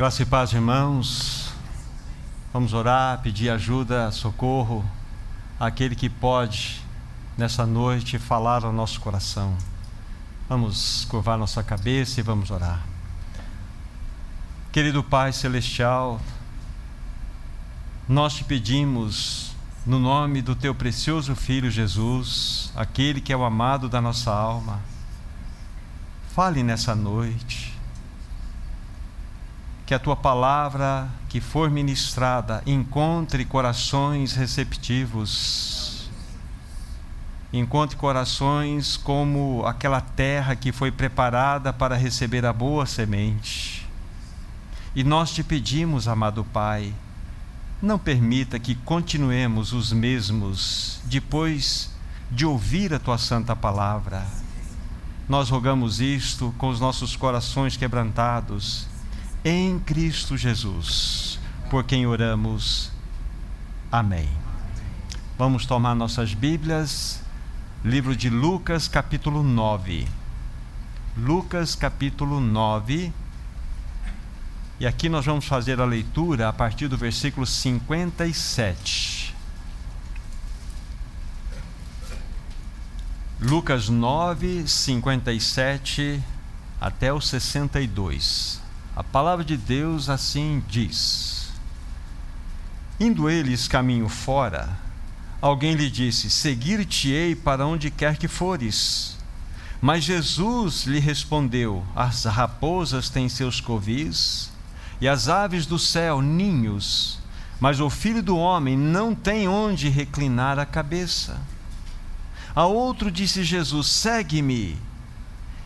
Graça e paz, irmãos. Vamos orar, pedir ajuda, socorro àquele que pode, nessa noite, falar ao nosso coração. Vamos curvar nossa cabeça e vamos orar. Querido Pai Celestial, nós te pedimos, no nome do teu precioso Filho Jesus, aquele que é o amado da nossa alma, fale nessa noite que a tua palavra que for ministrada encontre corações receptivos, encontre corações como aquela terra que foi preparada para receber a boa semente. E nós te pedimos, amado Pai, não permita que continuemos os mesmos depois de ouvir a tua santa palavra. Nós rogamos isto com os nossos corações quebrantados em Cristo Jesus, por quem oramos. Amém. Vamos tomar nossas Bíblias, livro de Lucas, capítulo 9. Lucas, capítulo 9. E aqui nós vamos fazer a leitura a partir do versículo 57. Lucas 9, 57 até o 62. A palavra de Deus assim diz: Indo eles caminho fora, alguém lhe disse: Seguir-te-ei para onde quer que fores. Mas Jesus lhe respondeu: As raposas têm seus covis, e as aves do céu ninhos, mas o filho do homem não tem onde reclinar a cabeça. A outro disse Jesus: Segue-me.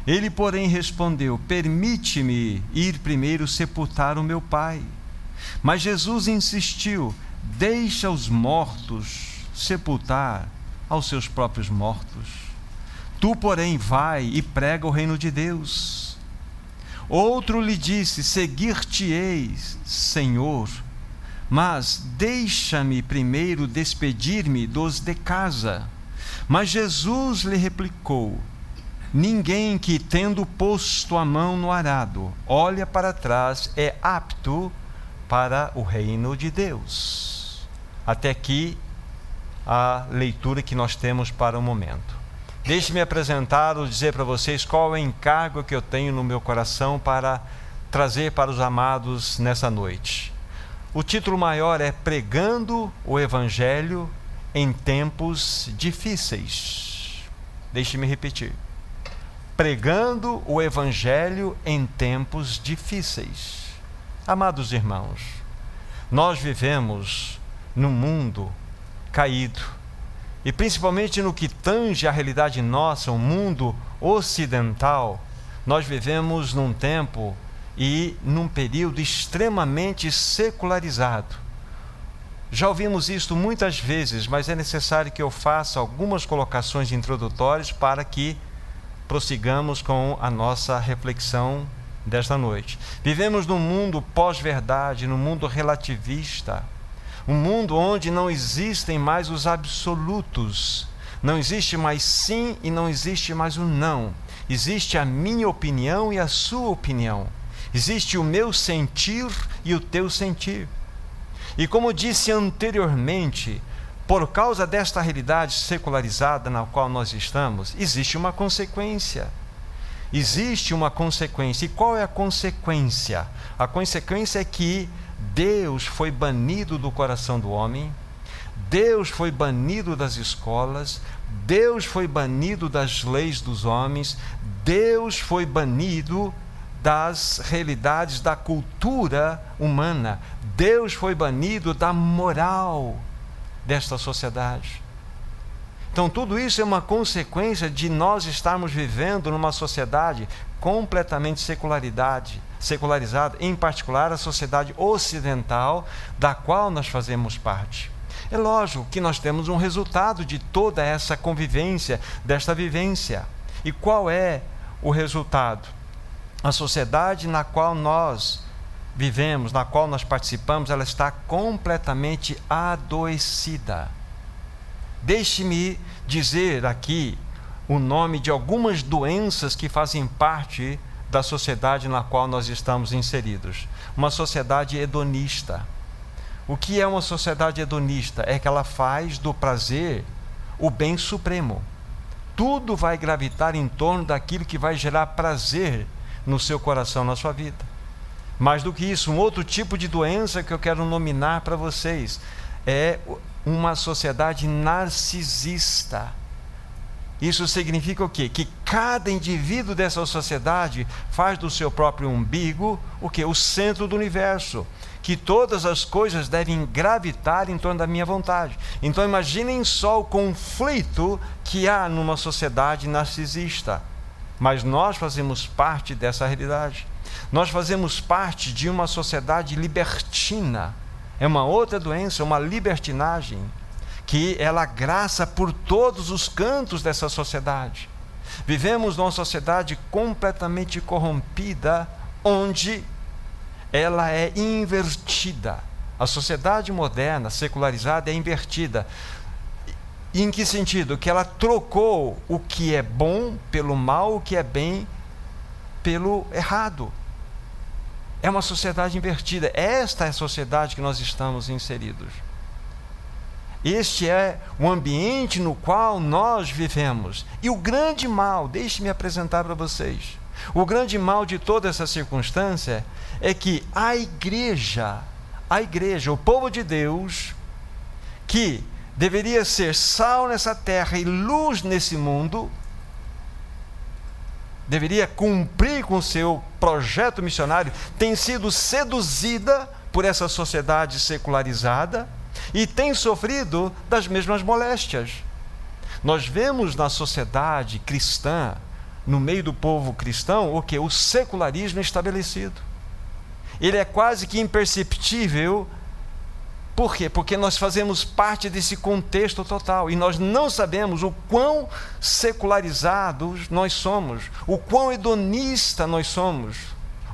Ele, porém, respondeu: Permite-me ir primeiro sepultar o meu pai. Mas Jesus insistiu: Deixa os mortos sepultar aos seus próprios mortos. Tu, porém, vai e prega o reino de Deus. Outro lhe disse: Seguir-te-ei, Senhor, mas deixa-me primeiro despedir-me dos de casa. Mas Jesus lhe replicou: Ninguém que, tendo posto a mão no arado, olha para trás, é apto para o reino de Deus. Até aqui a leitura que nós temos para o momento. Deixe-me apresentar ou dizer para vocês qual é o encargo que eu tenho no meu coração para trazer para os amados nessa noite. O título maior é Pregando o Evangelho em Tempos Difíceis. Deixe-me repetir pregando o Evangelho em tempos difíceis. Amados irmãos, nós vivemos num mundo caído, e principalmente no que tange a realidade nossa, o mundo ocidental, nós vivemos num tempo e num período extremamente secularizado. Já ouvimos isto muitas vezes, mas é necessário que eu faça algumas colocações introdutórias para que prossigamos com a nossa reflexão desta noite. Vivemos num mundo pós-verdade, num mundo relativista, um mundo onde não existem mais os absolutos, não existe mais sim e não existe mais o não. Existe a minha opinião e a sua opinião. Existe o meu sentir e o teu sentir. E como disse anteriormente, por causa desta realidade secularizada na qual nós estamos, existe uma consequência. Existe uma consequência. E qual é a consequência? A consequência é que Deus foi banido do coração do homem, Deus foi banido das escolas, Deus foi banido das leis dos homens, Deus foi banido das realidades da cultura humana, Deus foi banido da moral desta sociedade. Então, tudo isso é uma consequência de nós estarmos vivendo numa sociedade completamente secularidade, secularizada, em particular a sociedade ocidental, da qual nós fazemos parte. É lógico que nós temos um resultado de toda essa convivência, desta vivência. E qual é o resultado? A sociedade na qual nós vivemos, na qual nós participamos, ela está completamente adoecida. Deixe-me dizer aqui o nome de algumas doenças que fazem parte da sociedade na qual nós estamos inseridos. Uma sociedade hedonista. O que é uma sociedade hedonista? É que ela faz do prazer o bem supremo. Tudo vai gravitar em torno daquilo que vai gerar prazer no seu coração, na sua vida. Mais do que isso, um outro tipo de doença que eu quero nominar para vocês é uma sociedade narcisista. Isso significa o quê? Que cada indivíduo dessa sociedade faz do seu próprio umbigo o quê? O centro do universo. Que todas as coisas devem gravitar em torno da minha vontade. Então imaginem só o conflito que há numa sociedade narcisista. Mas nós fazemos parte dessa realidade. Nós fazemos parte de uma sociedade libertina. É uma outra doença, uma libertinagem que ela graça por todos os cantos dessa sociedade. Vivemos numa sociedade completamente corrompida, onde ela é invertida. A sociedade moderna, secularizada, é invertida. Em que sentido? Que ela trocou o que é bom pelo mal, o que é bem pelo errado. É uma sociedade invertida. Esta é a sociedade que nós estamos inseridos. Este é o ambiente no qual nós vivemos. E o grande mal, deixe-me apresentar para vocês. O grande mal de toda essa circunstância é que a igreja, a igreja, o povo de Deus, que deveria ser sal nessa terra e luz nesse mundo, deveria cumprir com seu projeto missionário, tem sido seduzida por essa sociedade secularizada e tem sofrido das mesmas moléstias. Nós vemos na sociedade cristã, no meio do povo cristão, o que? O secularismo estabelecido. Ele é quase que imperceptível. Por quê? Porque nós fazemos parte desse contexto total e nós não sabemos o quão secularizados nós somos, o quão hedonista nós somos,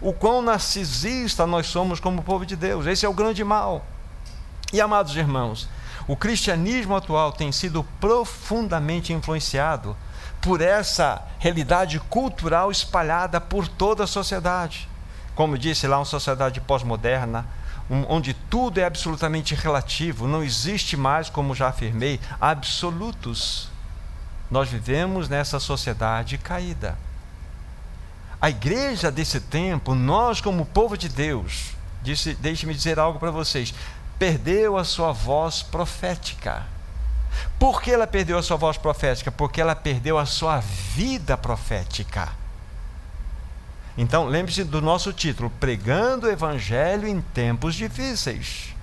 o quão narcisista nós somos como povo de Deus. Esse é o grande mal. E amados irmãos, o cristianismo atual tem sido profundamente influenciado por essa realidade cultural espalhada por toda a sociedade. Como disse lá, uma sociedade pós-moderna, onde tudo é absolutamente relativo, não existe mais, como já afirmei, absolutos. Nós vivemos nessa sociedade caída. A igreja desse tempo, nós como povo de Deus, deixe-me dizer algo para vocês, perdeu a sua voz profética. Por que ela perdeu a sua voz profética? Porque ela perdeu a sua vida profética. Então, lembre-se do nosso título: Pregando o Evangelho em Tempos Difíceis.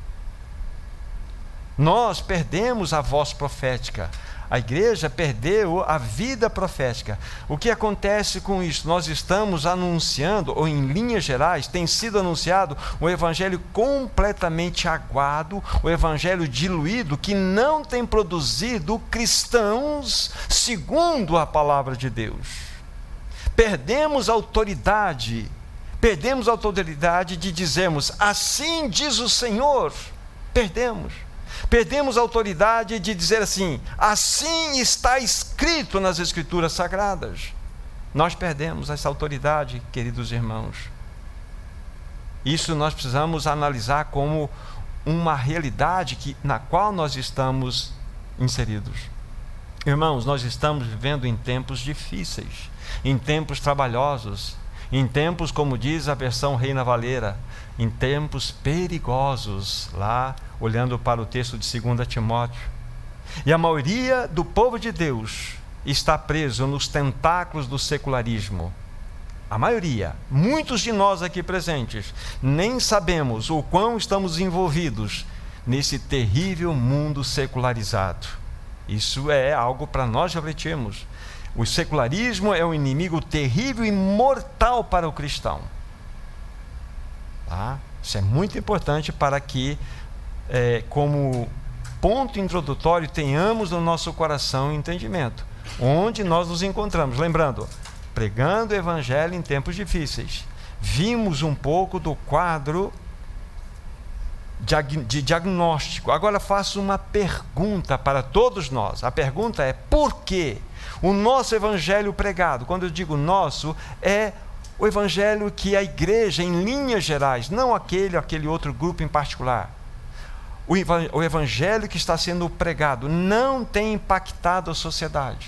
Nós perdemos a voz profética. A igreja perdeu a vida profética. O que acontece com isso? Nós estamos anunciando, ou em linhas gerais, tem sido anunciado um evangelho completamente aguado, o evangelho diluído, que não tem produzido cristãos segundo a palavra de Deus. Perdemos a autoridade, perdemos a autoridade de dizermos, assim diz o Senhor. Perdemos. Perdemos a autoridade de dizer assim: assim está escrito nas Escrituras Sagradas. Nós perdemos essa autoridade, queridos irmãos. Isso nós precisamos analisar como uma realidade que, na qual nós estamos inseridos. Irmãos, nós estamos vivendo em tempos difíceis, em tempos trabalhosos, em tempos, como diz a versão Reina Valera, em tempos perigosos, lá olhando para o texto de 2 Timóteo. E a maioria do povo de Deus está preso nos tentáculos do secularismo. A maioria, muitos de nós aqui presentes, nem sabemos o quão estamos envolvidos nesse terrível mundo secularizado. Isso é algo para nós refletirmos. O secularismo é um inimigo terrível e mortal para o cristão. Tá? Isso é muito importante para que, é, como ponto introdutório, tenhamos no nosso coração entendimento. Onde nós nos encontramos. Lembrando, pregando o Evangelho em tempos difíceis. Vimos um pouco do quadro de diagnóstico. Agora faço uma pergunta para todos nós. A pergunta é: por que o nosso evangelho pregado, quando eu digo nosso, é o evangelho que a igreja, em linhas gerais, não aquele ou aquele outro grupo em particular, o evangelho que está sendo pregado não tem impactado a sociedade.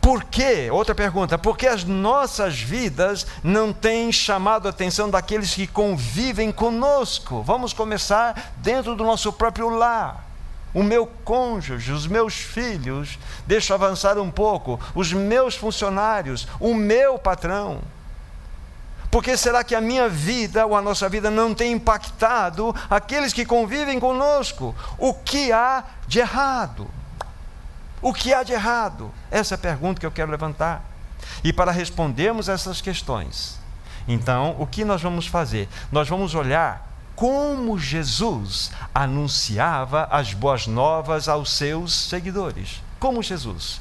Por quê? Outra pergunta. Por que as nossas vidas não têm chamado a atenção daqueles que convivem conosco? Vamos começar dentro do nosso próprio lar o meu cônjuge, os meus filhos, deixa avançar um pouco, os meus funcionários, o meu patrão. Porque será que a minha vida ou a nossa vida não tem impactado aqueles que convivem conosco? O que há de errado? O que há de errado? Essa é a pergunta que eu quero levantar. E para respondermos essas questões, então, o que nós vamos fazer? Nós vamos olhar como Jesus anunciava as boas novas aos seus seguidores. Como Jesus.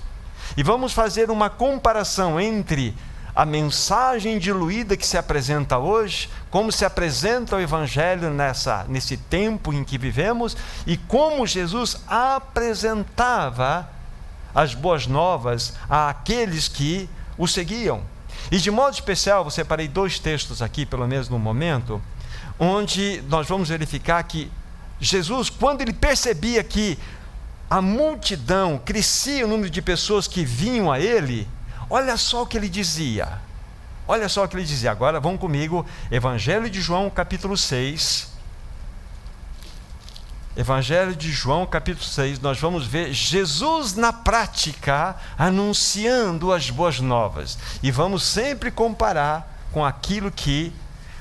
E vamos fazer uma comparação entre a mensagem diluída que se apresenta hoje, como se apresenta o Evangelho nessa, nesse tempo em que vivemos, e como Jesus apresentava as boas novas àqueles que o seguiam. E de modo especial, eu separei dois textos aqui, pelo menos no momento, onde nós vamos verificar que Jesus, quando ele percebia que a multidão crescia o número de pessoas que vinham a ele, olha só o que ele dizia. Olha só o que ele dizia. Agora vão comigo, Evangelho de João, capítulo 6. Evangelho de João, capítulo 6, nós vamos ver Jesus na prática anunciando as boas novas. E vamos sempre comparar com aquilo que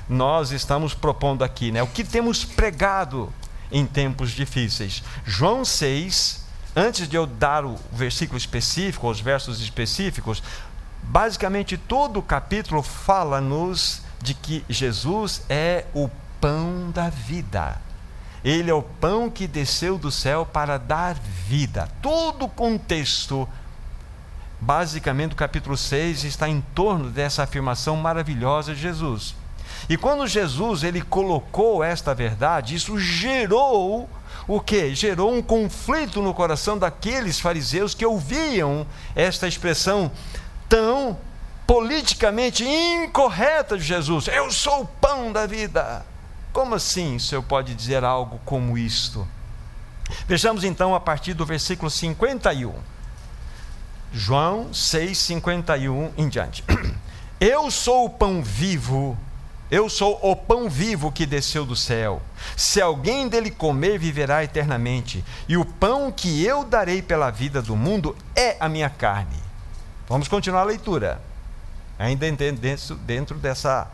nós estamos propondo aqui, né? O que temos pregado em tempos difíceis. João 6, antes de eu dar o versículo específico, os versos específicos, basicamente todo o capítulo fala-nos de que Jesus é o pão da vida. Ele é o pão que desceu do céu para dar vida. Todo o contexto, basicamente, do capítulo 6 está em torno dessa afirmação maravilhosa de Jesus. E quando Jesus ele colocou esta verdade, isso gerou o que? Gerou um conflito no coração daqueles fariseus que ouviam esta expressão tão politicamente incorreta de Jesus. Eu sou o pão da vida. Como assim o Senhor pode dizer algo como isto? Vejamos então a partir do versículo 51. João 6, 51 em diante. Eu sou o pão vivo eu sou o pão vivo que desceu do céu. Se alguém dele comer, viverá eternamente. E o pão que eu darei pela vida do mundo é a minha carne. Vamos continuar a leitura. Ainda dentro, dentro dessa,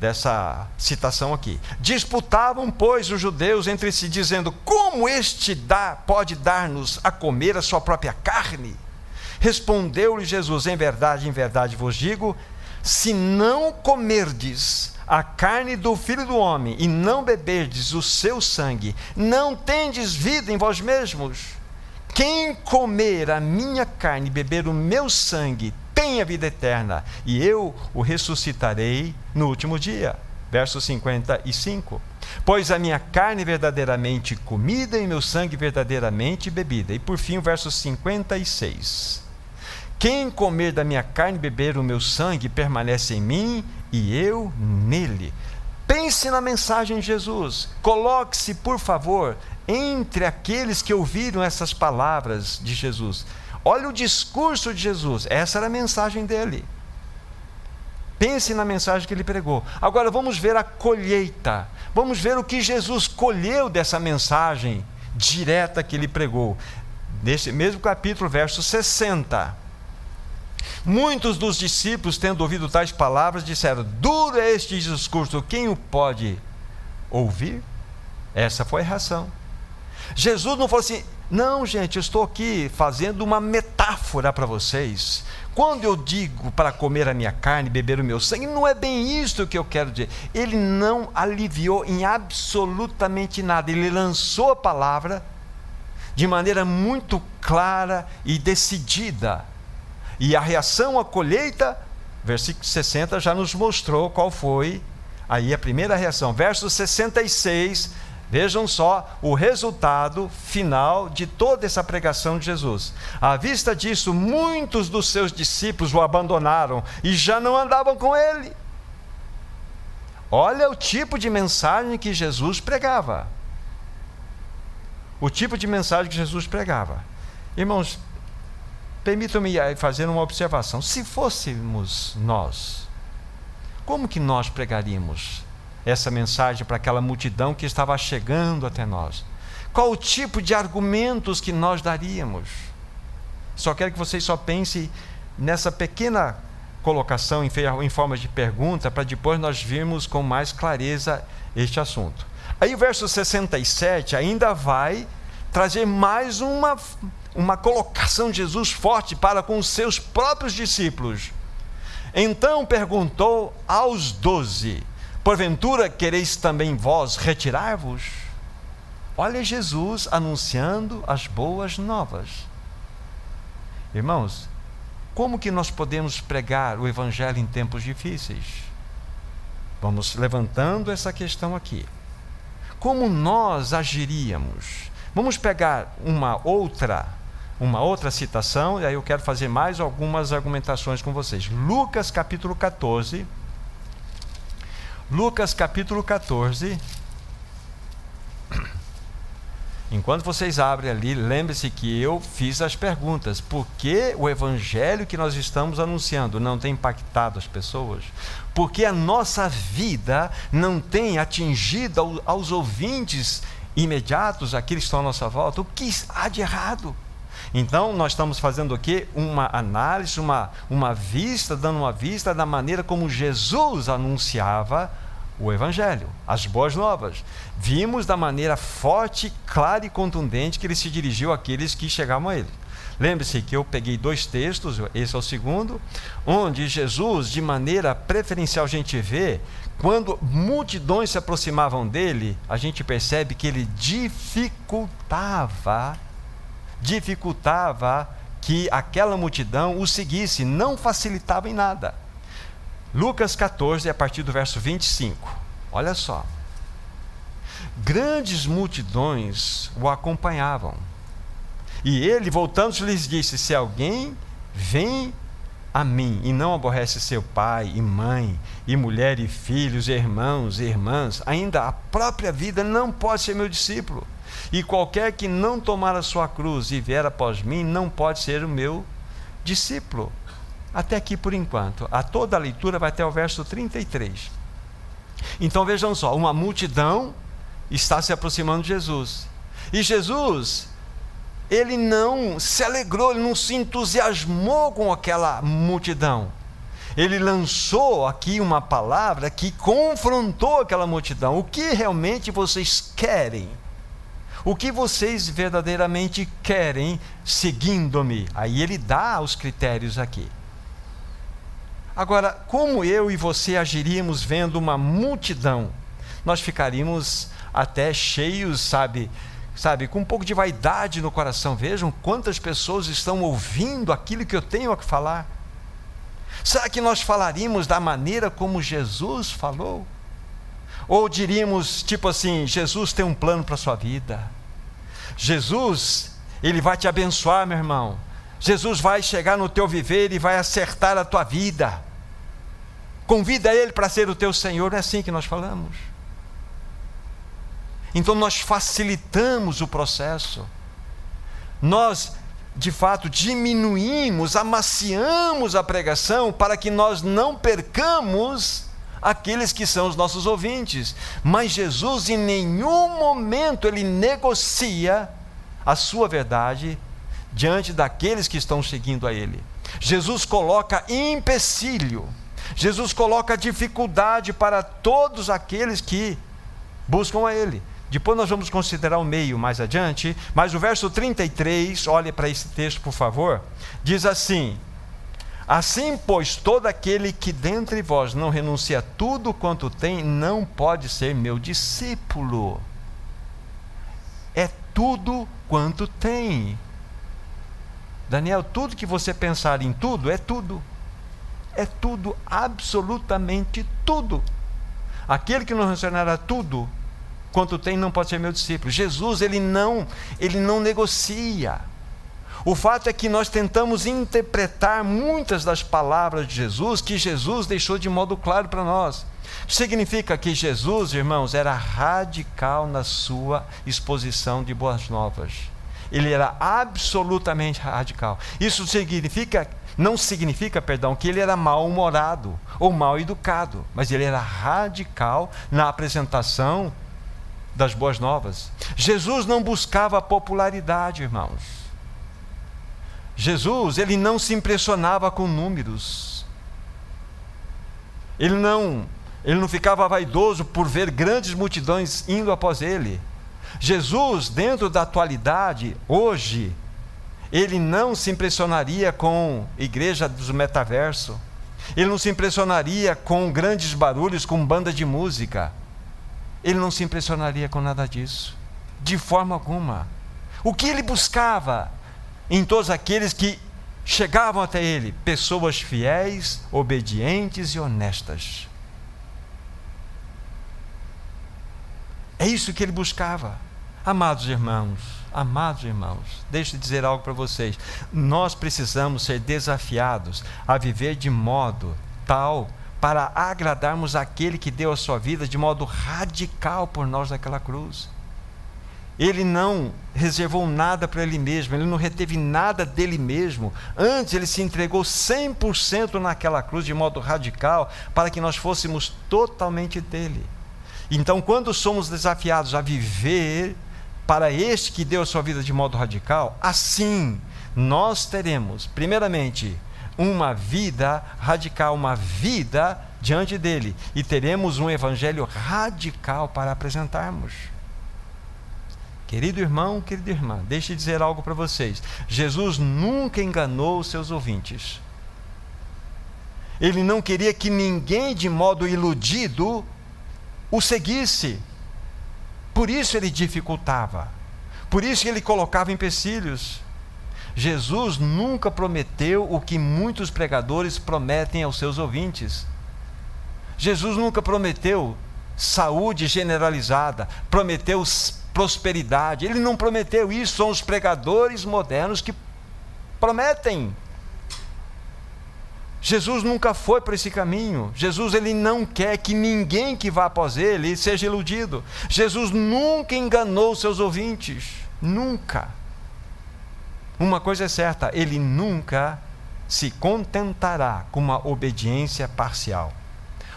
dessa citação aqui. Disputavam, pois, os judeus entre si, dizendo: Como este dá, pode dar-nos a comer a sua própria carne? Respondeu-lhe Jesus: Em verdade, em verdade vos digo: se não comerdes a carne do filho do homem e não beberdes o seu sangue, não tendes vida em vós mesmos. Quem comer a minha carne e beber o meu sangue tem a vida eterna, e eu o ressuscitarei no último dia. Verso 55. Pois a minha carne verdadeiramente comida e meu sangue verdadeiramente bebida. E por fim, o verso 56. Quem comer da minha carne e beber o meu sangue permanece em mim e eu nele. Pense na mensagem de Jesus. Coloque-se, por favor, entre aqueles que ouviram essas palavras de Jesus. Olha o discurso de Jesus. Essa era a mensagem dele. Pense na mensagem que ele pregou. Agora vamos ver a colheita. Vamos ver o que Jesus colheu dessa mensagem direta que ele pregou. Nesse mesmo capítulo, verso 60. Muitos dos discípulos, tendo ouvido tais palavras, disseram: Duro é este discurso, quem o pode ouvir? Essa foi a reação. Jesus não falou assim: Não, gente, eu estou aqui fazendo uma metáfora para vocês. Quando eu digo para comer a minha carne, beber o meu sangue, não é bem isso que eu quero dizer. Ele não aliviou em absolutamente nada. Ele lançou a palavra de maneira muito clara e decidida e a reação à colheita, versículo 60 já nos mostrou qual foi aí a primeira reação. Verso 66, Vejam só o resultado final de toda essa pregação de Jesus. À vista disso, muitos dos seus discípulos o abandonaram e já não andavam com ele. Olha o tipo de mensagem que Jesus pregava. O tipo de mensagem que Jesus pregava. Irmãos, permitam-me fazer uma observação. Se fôssemos nós, como que nós pregaríamos essa mensagem para aquela multidão que estava chegando até nós? Qual o tipo de argumentos que nós daríamos? Só quero que vocês só pensem nessa pequena colocação em, forma de pergunta, para depois nós virmos com mais clareza este assunto. Aí o verso 67 ainda vai trazer mais uma, uma colocação de Jesus forte para com os seus próprios discípulos. Então perguntou aos doze: Porventura quereis também vós retirar-vos? Olha Jesus anunciando as boas novas. Irmãos, como que nós podemos pregar o evangelho em tempos difíceis? Vamos levantando essa questão aqui. Como nós agiríamos? Vamos pegar uma outra uma outra citação, e aí eu quero fazer mais algumas argumentações com vocês. Lucas capítulo 14. Lucas capítulo 14, Enquanto vocês abrem ali, lembre-se que eu fiz as perguntas. Por que o evangelho que nós estamos anunciando não tem impactado as pessoas? Por que a nossa vida não tem atingido aos ouvintes imediatos, aqueles que estão à nossa volta? O que há de errado? Então, nós estamos fazendo o quê? Uma análise, uma, uma vista, dando uma vista da maneira como Jesus anunciava o Evangelho, as boas novas. Vimos da maneira forte, clara e contundente que ele se dirigiu àqueles que chegavam a ele. Lembre-se que eu peguei dois textos, esse é o segundo, onde Jesus, de maneira preferencial, a gente vê, quando multidões se aproximavam dele, a gente percebe que ele dificultava, dificultava que aquela multidão o seguisse, não facilitava em nada. Lucas 14, a partir do verso 25. Olha só. Grandes multidões o acompanhavam. E ele, voltando-se, lhes disse: Se alguém vem a mim e não aborrece seu pai e mãe, e mulher e filhos, e irmãos e irmãs, ainda a própria vida não pode ser meu discípulo. E qualquer que não tomar a sua cruz e vier após mim, não pode ser o meu discípulo. Até aqui por enquanto. A toda a leitura vai até o verso 33. Então vejam só, uma multidão está se aproximando de Jesus. E Jesus, ele não se alegrou, ele não se entusiasmou com aquela multidão. Ele lançou aqui uma palavra que confrontou aquela multidão. O que realmente vocês querem? O que vocês verdadeiramente querem seguindo-me? Aí ele dá os critérios aqui. Agora, como eu e você agiríamos vendo uma multidão? Nós ficaríamos até cheios, sabe, sabe, com um pouco de vaidade no coração. Vejam quantas pessoas estão ouvindo aquilo que eu tenho a falar. Será que nós falaríamos da maneira como Jesus falou? Ou diríamos, tipo assim, Jesus tem um plano para a sua vida. Jesus, ele vai te abençoar, meu irmão. Jesus vai chegar no teu viver e vai acertar a tua vida. Convida Ele para ser o teu Senhor, é assim que nós falamos. Então nós facilitamos o processo. Nós, de fato, diminuímos, amaciamos a pregação para que nós não percamos aqueles que são os nossos ouvintes. Mas Jesus, em nenhum momento, ele negocia a sua verdade diante daqueles que estão seguindo a ele. Jesus coloca empecilho Jesus coloca dificuldade para todos aqueles que buscam a Ele. Depois nós vamos considerar o meio mais adiante, mas o verso 33, olhe para esse texto, por favor, diz assim: Assim, pois, todo aquele que dentre vós não renuncia tudo quanto tem, não pode ser meu discípulo. É tudo quanto tem. Daniel, tudo que você pensar em tudo é tudo é tudo, absolutamente tudo. Aquele que não renunciar a tudo, quanto tem não pode ser meu discípulo. Jesus, ele não, ele não negocia. O fato é que nós tentamos interpretar muitas das palavras de Jesus que Jesus deixou de modo claro para nós. Significa que Jesus, irmãos, era radical na sua exposição de boas novas. Ele era absolutamente radical. Isso significa não significa, perdão, que ele era mal-humorado ou mal educado, mas ele era radical na apresentação das boas novas. Jesus não buscava popularidade, irmãos. Jesus, ele não se impressionava com números. Ele não, ele não ficava vaidoso por ver grandes multidões indo após ele. Jesus, dentro da atualidade, hoje, ele não se impressionaria com igreja do metaverso. Ele não se impressionaria com grandes barulhos, com banda de música. Ele não se impressionaria com nada disso, de forma alguma. O que ele buscava em todos aqueles que chegavam até ele? Pessoas fiéis, obedientes e honestas. É isso que ele buscava. Amados irmãos, amados irmãos, deixe eu dizer algo para vocês. Nós precisamos ser desafiados a viver de modo tal para agradarmos aquele que deu a sua vida de modo radical por nós naquela cruz. Ele não reservou nada para ele mesmo, ele não reteve nada dele mesmo. Antes, ele se entregou 100% naquela cruz de modo radical para que nós fôssemos totalmente dele. Então, quando somos desafiados a viver para este que deu a sua vida de modo radical, assim nós teremos, primeiramente, uma vida radical, uma vida diante dele, e teremos um evangelho radical para apresentarmos. Querido irmão, querida irmã, deixe de dizer algo para vocês. Jesus nunca enganou os seus ouvintes. Ele não queria que ninguém, de modo iludido, o seguisse. Por isso ele dificultava. Por isso ele colocava empecilhos. Jesus nunca prometeu o que muitos pregadores prometem aos seus ouvintes. Jesus nunca prometeu saúde generalizada, prometeu prosperidade. Ele não prometeu isso, são os pregadores modernos que prometem. Jesus nunca foi por esse caminho. Jesus ele não quer que ninguém que vá após ele seja iludido. Jesus nunca enganou seus ouvintes, nunca. Uma coisa é certa, ele nunca se contentará com uma obediência parcial.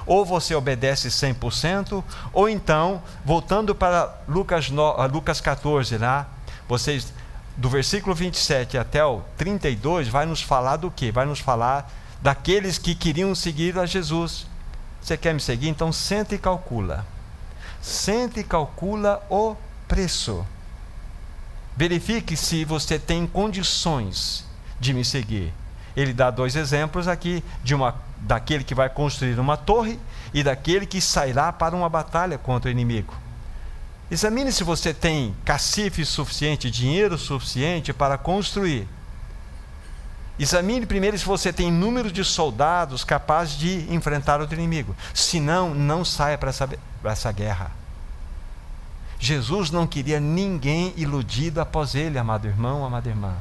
Ou você obedece 100%, ou então, voltando para Lucas, Lucas 14, lá, vocês do versículo 27 até o 32 vai nos falar do que? Vai nos falar daqueles que queriam seguir a Jesus. Você quer me seguir? Então senta e calcula. Senta e calcula o preço. Verifique se você tem condições de me seguir. Ele dá dois exemplos aqui de uma daquele que vai construir uma torre e daquele que sairá para uma batalha contra o inimigo. Examine se você tem cacife suficiente, dinheiro suficiente para construir Examine primeiro se você tem número de soldados capazes de enfrentar outro inimigo. Se não, não saia para essa, essa guerra. Jesus não queria ninguém iludido após ele, amado irmão, amada irmã.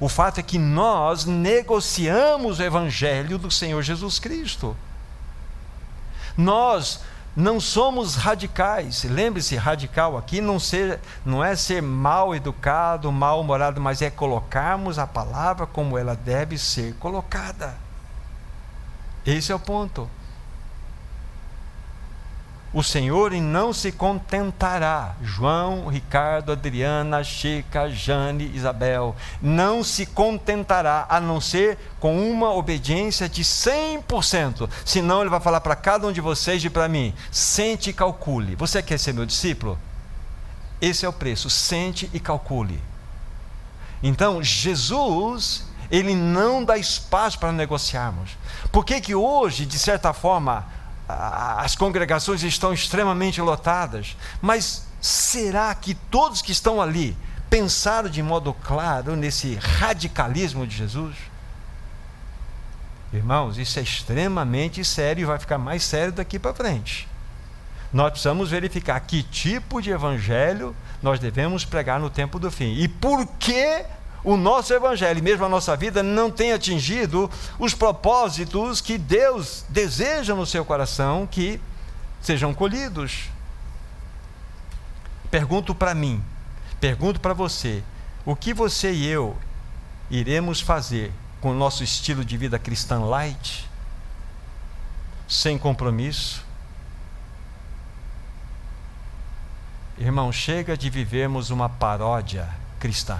O fato é que nós negociamos o evangelho do Senhor Jesus Cristo. Nós não somos radicais. Lembre-se, radical aqui não, ser, não é ser mal educado, mal humorado, mas é colocarmos a palavra como ela deve ser colocada. Esse é o ponto. O Senhor não se contentará, João, Ricardo, Adriana, Chica, Jane, Isabel, não se contentará a não ser com uma obediência de 100%. Senão ele vai falar para cada um de vocês e para mim: sente e calcule. Você quer ser meu discípulo? Esse é o preço, sente e calcule. Então, Jesus, ele não dá espaço para negociarmos. Por que que hoje, de certa forma, as congregações estão extremamente lotadas, mas será que todos que estão ali pensaram de modo claro nesse radicalismo de Jesus? Irmãos, isso é extremamente sério e vai ficar mais sério daqui para frente. nós precisamos verificar que tipo de evangelho nós devemos pregar no tempo do fim. E por que o nosso evangelho, mesmo a nossa vida, não tem atingido os propósitos que Deus deseja no seu coração que sejam colhidos. Pergunto para mim, pergunto para você, o que você e eu iremos fazer com o nosso estilo de vida cristã light? Sem compromisso? Irmão, chega de vivermos uma paródia cristã.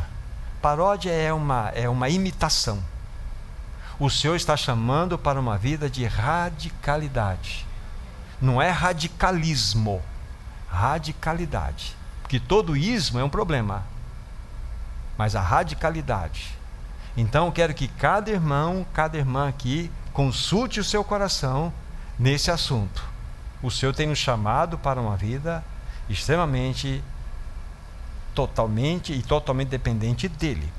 Paródia é uma, é uma imitação. O Senhor está chamando para uma vida de radicalidade. Não é radicalismo, radicalidade. Porque todo ismo é um problema. Mas a radicalidade. Então eu quero que cada irmão, cada irmã aqui, consulte o seu coração nesse assunto. O Senhor tem nos chamado para uma vida extremamente, totalmente e totalmente dependente dele.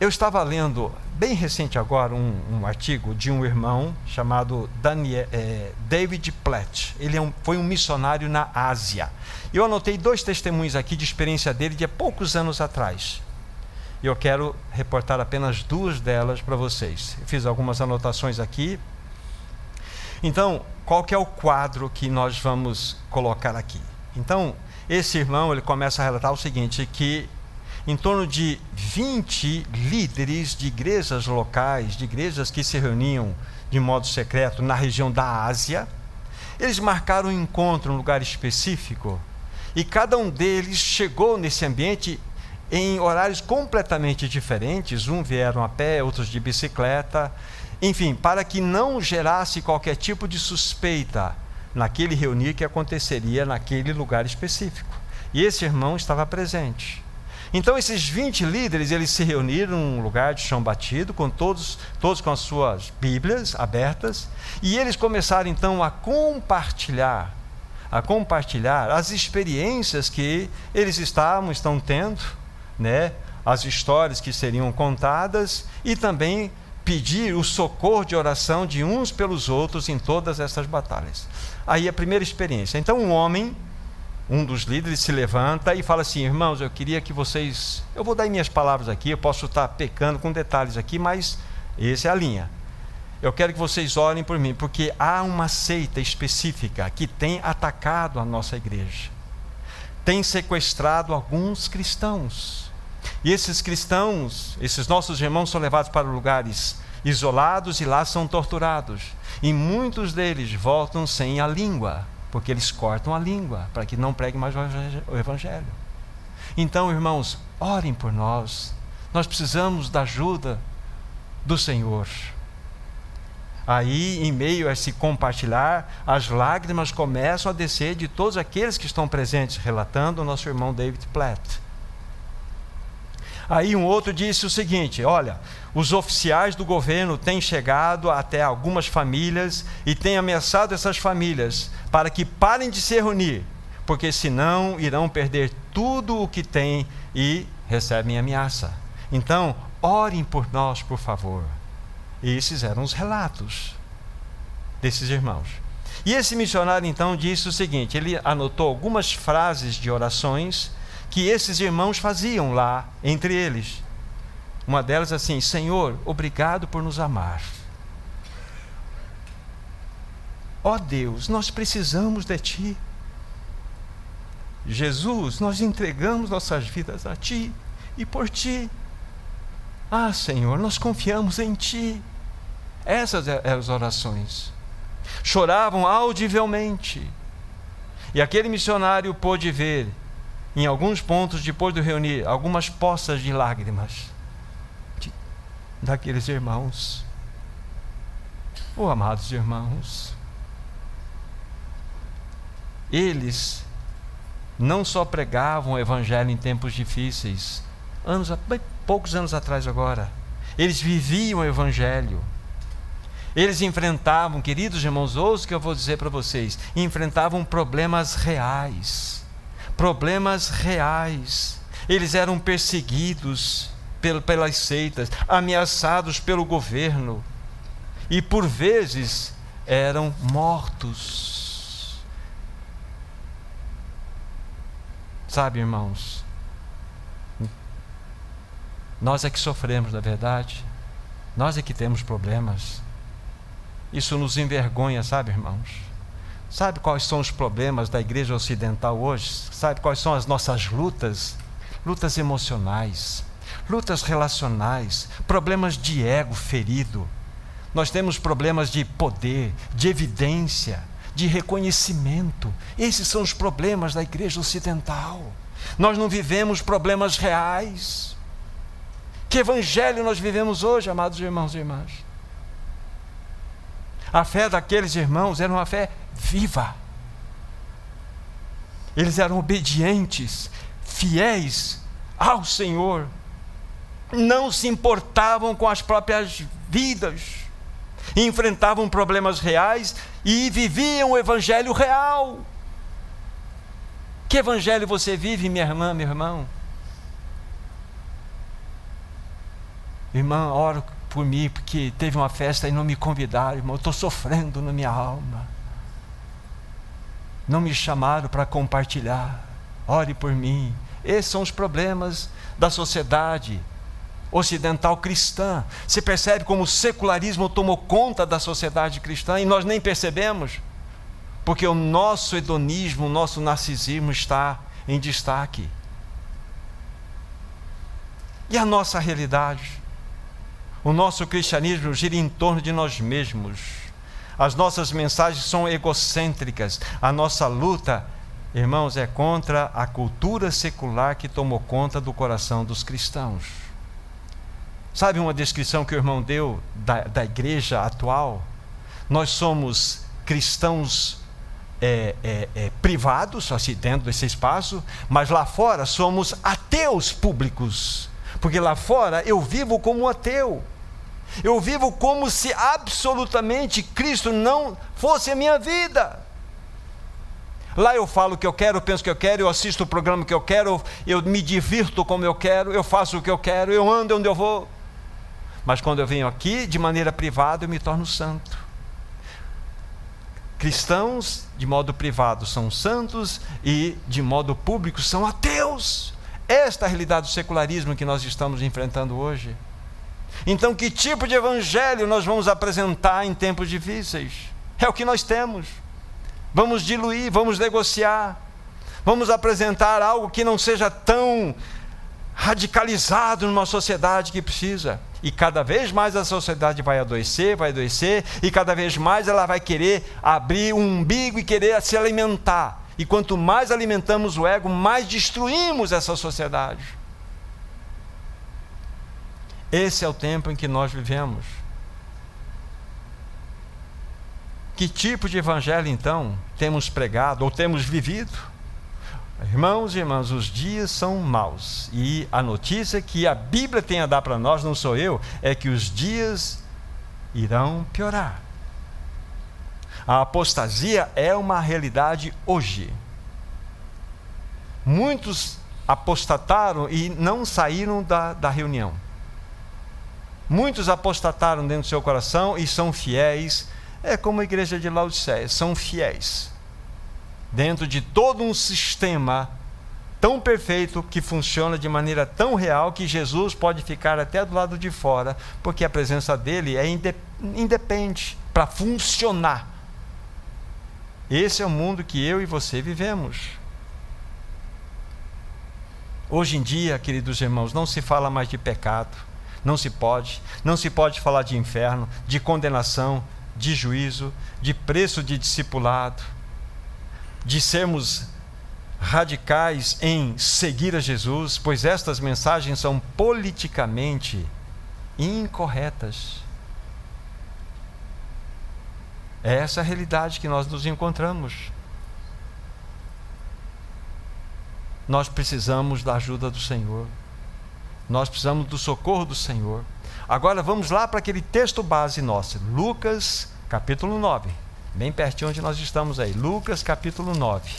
Eu estava lendo, bem recente agora, um, um artigo de um irmão chamado Daniel, é, David Platt. Ele é um, foi um missionário na Ásia. Eu anotei dois testemunhos aqui de experiência dele de há poucos anos atrás. Eu quero reportar apenas duas delas para vocês. Eu fiz algumas anotações aqui. Então, qual que é o quadro que nós vamos colocar aqui? Então, esse irmão ele começa a relatar o seguinte: que em torno de 20 líderes de igrejas locais, de igrejas que se reuniam de modo secreto na região da Ásia, eles marcaram um encontro em um lugar específico e cada um deles chegou nesse ambiente em horários completamente diferentes. Um vieram a pé, outros de bicicleta, enfim, para que não gerasse qualquer tipo de suspeita naquele reunir que aconteceria naquele lugar específico. E esse irmão estava presente. Então esses 20 líderes, eles se reuniram num lugar de chão batido, com todos, todos com as suas Bíblias abertas, e eles começaram então a compartilhar, a compartilhar as experiências que eles estavam, estão tendo, né? As histórias que seriam contadas e também pedir o socorro de oração de uns pelos outros em todas essas batalhas. Aí a primeira experiência. Então, um homem, um dos líderes, se levanta e fala assim: Irmãos, eu queria que vocês. Eu vou dar minhas palavras aqui, eu posso estar pecando com detalhes aqui, mas essa é a linha. Eu quero que vocês orem por mim, porque há uma seita específica que tem atacado a nossa igreja, tem sequestrado alguns cristãos. E esses cristãos, esses nossos irmãos, são levados para lugares isolados e lá são torturados. E muitos deles voltam sem a língua, porque eles cortam a língua para que não pregue mais o Evangelho. Então, irmãos, orem por nós. Nós precisamos da ajuda do Senhor. Aí, em meio a se compartilhar, as lágrimas começam a descer de todos aqueles que estão presentes, relatando o nosso irmão David Platt. Aí um outro disse o seguinte: olha, os oficiais do governo têm chegado até algumas famílias e têm ameaçado essas famílias para que parem de se reunir, porque senão irão perder tudo o que têm e recebem ameaça. Então, orem por nós, por favor. E esses eram os relatos desses irmãos. E esse missionário então disse o seguinte: ele anotou algumas frases de orações que esses irmãos faziam lá entre eles. Uma delas assim: Senhor, obrigado por nos amar. Ó oh Deus, nós precisamos de Ti. Jesus, nós entregamos nossas vidas a Ti e por Ti. Ah, Senhor, nós confiamos em Ti. Essas eram as orações. Choravam audivelmente. E aquele missionário pôde ver em alguns pontos, depois de reunir, algumas poças de lágrimas de, daqueles irmãos. Oh, amados irmãos, eles não só pregavam o evangelho em tempos difíceis, anos, poucos anos atrás agora, eles viviam o evangelho. Eles enfrentavam, queridos irmãos, ouçam o que eu vou dizer para vocês, enfrentavam problemas reais problemas reais. Eles eram perseguidos pelas seitas, ameaçados pelo governo e por vezes eram mortos. Sabe, irmãos, nós é que sofremos, na verdade. Nós é que temos problemas. Isso nos envergonha, sabe, irmãos? Sabe quais são os problemas da igreja ocidental hoje? Sabe quais são as nossas lutas? Lutas emocionais, lutas relacionais, problemas de ego ferido. Nós temos problemas de poder, de evidência, de reconhecimento. Esses são os problemas da igreja ocidental. Nós não vivemos problemas reais. Que evangelho nós vivemos hoje, amados irmãos e irmãs? A fé daqueles irmãos era uma fé viva. Eles eram obedientes, fiéis ao Senhor, não se importavam com as próprias vidas, enfrentavam problemas reais e viviam o evangelho real. Que evangelho você vive, minha irmã, meu irmão? Irmã, oro por mim, porque teve uma festa e não me convidaram, irmão. Eu estou sofrendo na minha alma. Não me chamaram para compartilhar. Ore por mim. Esses são os problemas da sociedade ocidental cristã. Você percebe como o secularismo tomou conta da sociedade cristã e nós nem percebemos? Porque o nosso hedonismo, o nosso narcisismo está em destaque. E a nossa realidade? O nosso cristianismo gira em torno de nós mesmos. As nossas mensagens são egocêntricas. A nossa luta, irmãos, é contra a cultura secular que tomou conta do coração dos cristãos. Sabe uma descrição que o irmão deu da, da igreja atual? Nós somos cristãos é, é, é, privados, assim, dentro desse espaço, mas lá fora somos ateus públicos. Porque lá fora eu vivo como um ateu. Eu vivo como se absolutamente Cristo não fosse a minha vida. Lá eu falo o que eu quero, penso o que eu quero, eu assisto o programa que eu quero, eu me divirto como eu quero, eu faço o que eu quero, eu ando onde eu vou. Mas quando eu venho aqui, de maneira privada, eu me torno santo. Cristãos, de modo privado, são santos e, de modo público, são ateus. Esta é a realidade do secularismo que nós estamos enfrentando hoje. Então, que tipo de evangelho nós vamos apresentar em tempos difíceis? É o que nós temos. Vamos diluir, vamos negociar, vamos apresentar algo que não seja tão radicalizado numa sociedade que precisa. E cada vez mais a sociedade vai adoecer, vai adoecer, e cada vez mais ela vai querer abrir um umbigo e querer se alimentar. E quanto mais alimentamos o ego, mais destruímos essa sociedade. Esse é o tempo em que nós vivemos. Que tipo de evangelho então temos pregado ou temos vivido? Irmãos e irmãs, os dias são maus e a notícia que a Bíblia tem a dar para nós, não sou eu, é que os dias irão piorar. A apostasia é uma realidade hoje. Muitos apostataram e não saíram da, da reunião. Muitos apostataram dentro do seu coração e são fiéis. É como a igreja de Laodiceia, são fiéis. Dentro de todo um sistema tão perfeito que funciona de maneira tão real que Jesus pode ficar até do lado de fora, porque a presença dele é independente para funcionar. Esse é o mundo que eu e você vivemos. Hoje em dia, queridos irmãos, não se fala mais de pecado não se pode. Não se pode falar de inferno, de condenação, de juízo, de preço de discipulado, de sermos radicais em seguir a Jesus, pois estas mensagens são politicamente incorretas. É essa a realidade que nós nos encontramos. Nós precisamos da ajuda do Senhor. Nós precisamos do socorro do Senhor. Agora vamos lá para aquele texto base nosso, Lucas capítulo 9. Bem pertinho onde nós estamos aí. Lucas capítulo 9.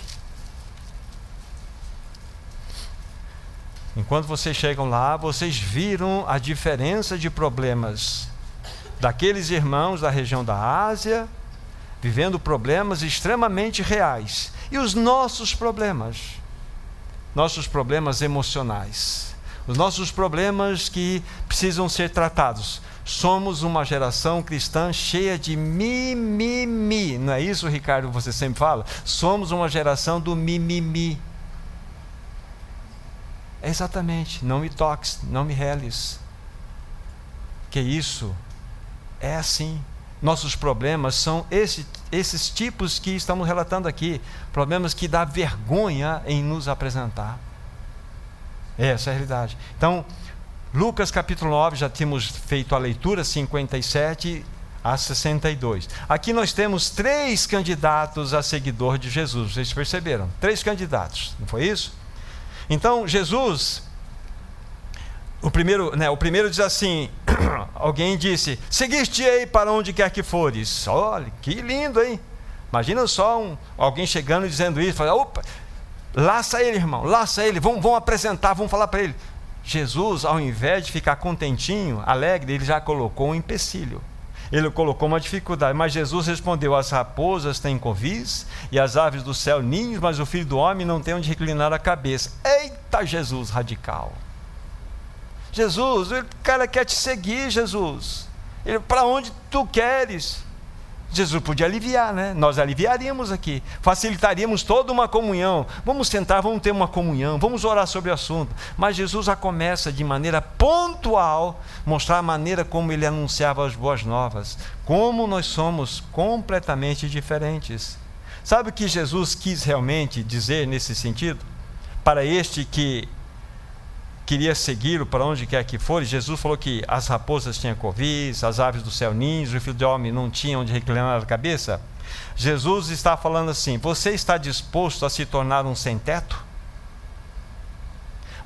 Enquanto vocês chegam lá, vocês viram a diferença de problemas daqueles irmãos da região da Ásia, vivendo problemas extremamente reais, e os nossos problemas nossos problemas emocionais, os nossos problemas que precisam ser tratados. Somos uma geração cristã cheia de mimimi. Não é isso, Ricardo, você sempre fala? Somos uma geração do mimimi. É exatamente, não me toques, não me reles. Que isso é assim. Nossos problemas são esse, esses tipos que estamos relatando aqui, problemas que dá vergonha em nos apresentar. Essa é a realidade. Então, Lucas capítulo 9, já tínhamos feito a leitura 57 a 62. Aqui nós temos três candidatos a seguidor de Jesus. Vocês perceberam? Três candidatos, não foi isso? Então, Jesus, o primeiro, né, o primeiro diz assim: alguém disse: Seguiste-ei para onde quer que fores. Olha, que lindo, hein? Imagina só um, alguém chegando e dizendo isso: fala, Opa, laça ele, irmão, laça ele, vamos, vamos apresentar, vamos falar para ele. Jesus, ao invés de ficar contentinho, alegre, ele já colocou um empecilho. Ele colocou uma dificuldade, mas Jesus respondeu: As raposas têm covis e as aves do céu ninhos, mas o filho do homem não tem onde reclinar a cabeça. Eita, Jesus radical! Jesus, o cara quer te seguir, Jesus. Para onde tu queres? Jesus podia aliviar, né? Nós aliviaríamos aqui, facilitaríamos toda uma comunhão. Vamos sentar, vamos ter uma comunhão, vamos orar sobre o assunto. Mas Jesus já começa de maneira pontual mostrar a maneira como ele anunciava as boas novas, como nós somos completamente diferentes. Sabe o que Jesus quis realmente dizer nesse sentido? Para este que queria segui-lo para onde quer que for, Jesus falou que as raposas tinham covis, as aves do céu ninhos, o filho do homem não tinha onde reclinar a cabeça. Jesus está falando assim: você está disposto a se tornar um sem-teto?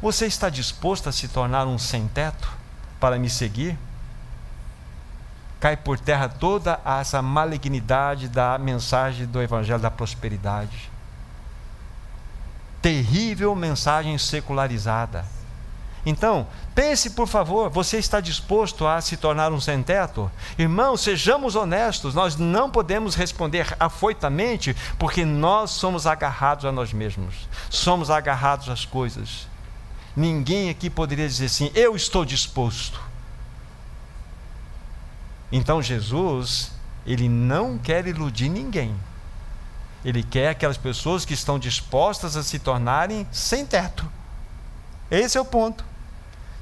Você está disposto a se tornar um sem-teto para me seguir? Cai por terra toda essa malignidade da mensagem do Evangelho da prosperidade. Terrível mensagem secularizada então, pense, por favor, você está disposto a se tornar um sem-teto? Irmão, sejamos honestos, nós não podemos responder afoitamente, porque nós somos agarrados a nós mesmos, somos agarrados às coisas. Ninguém aqui poderia dizer assim: eu estou disposto. Então, Jesus, ele não quer iludir ninguém. Ele quer aquelas pessoas que estão dispostas a se tornarem sem teto. Esse é o ponto.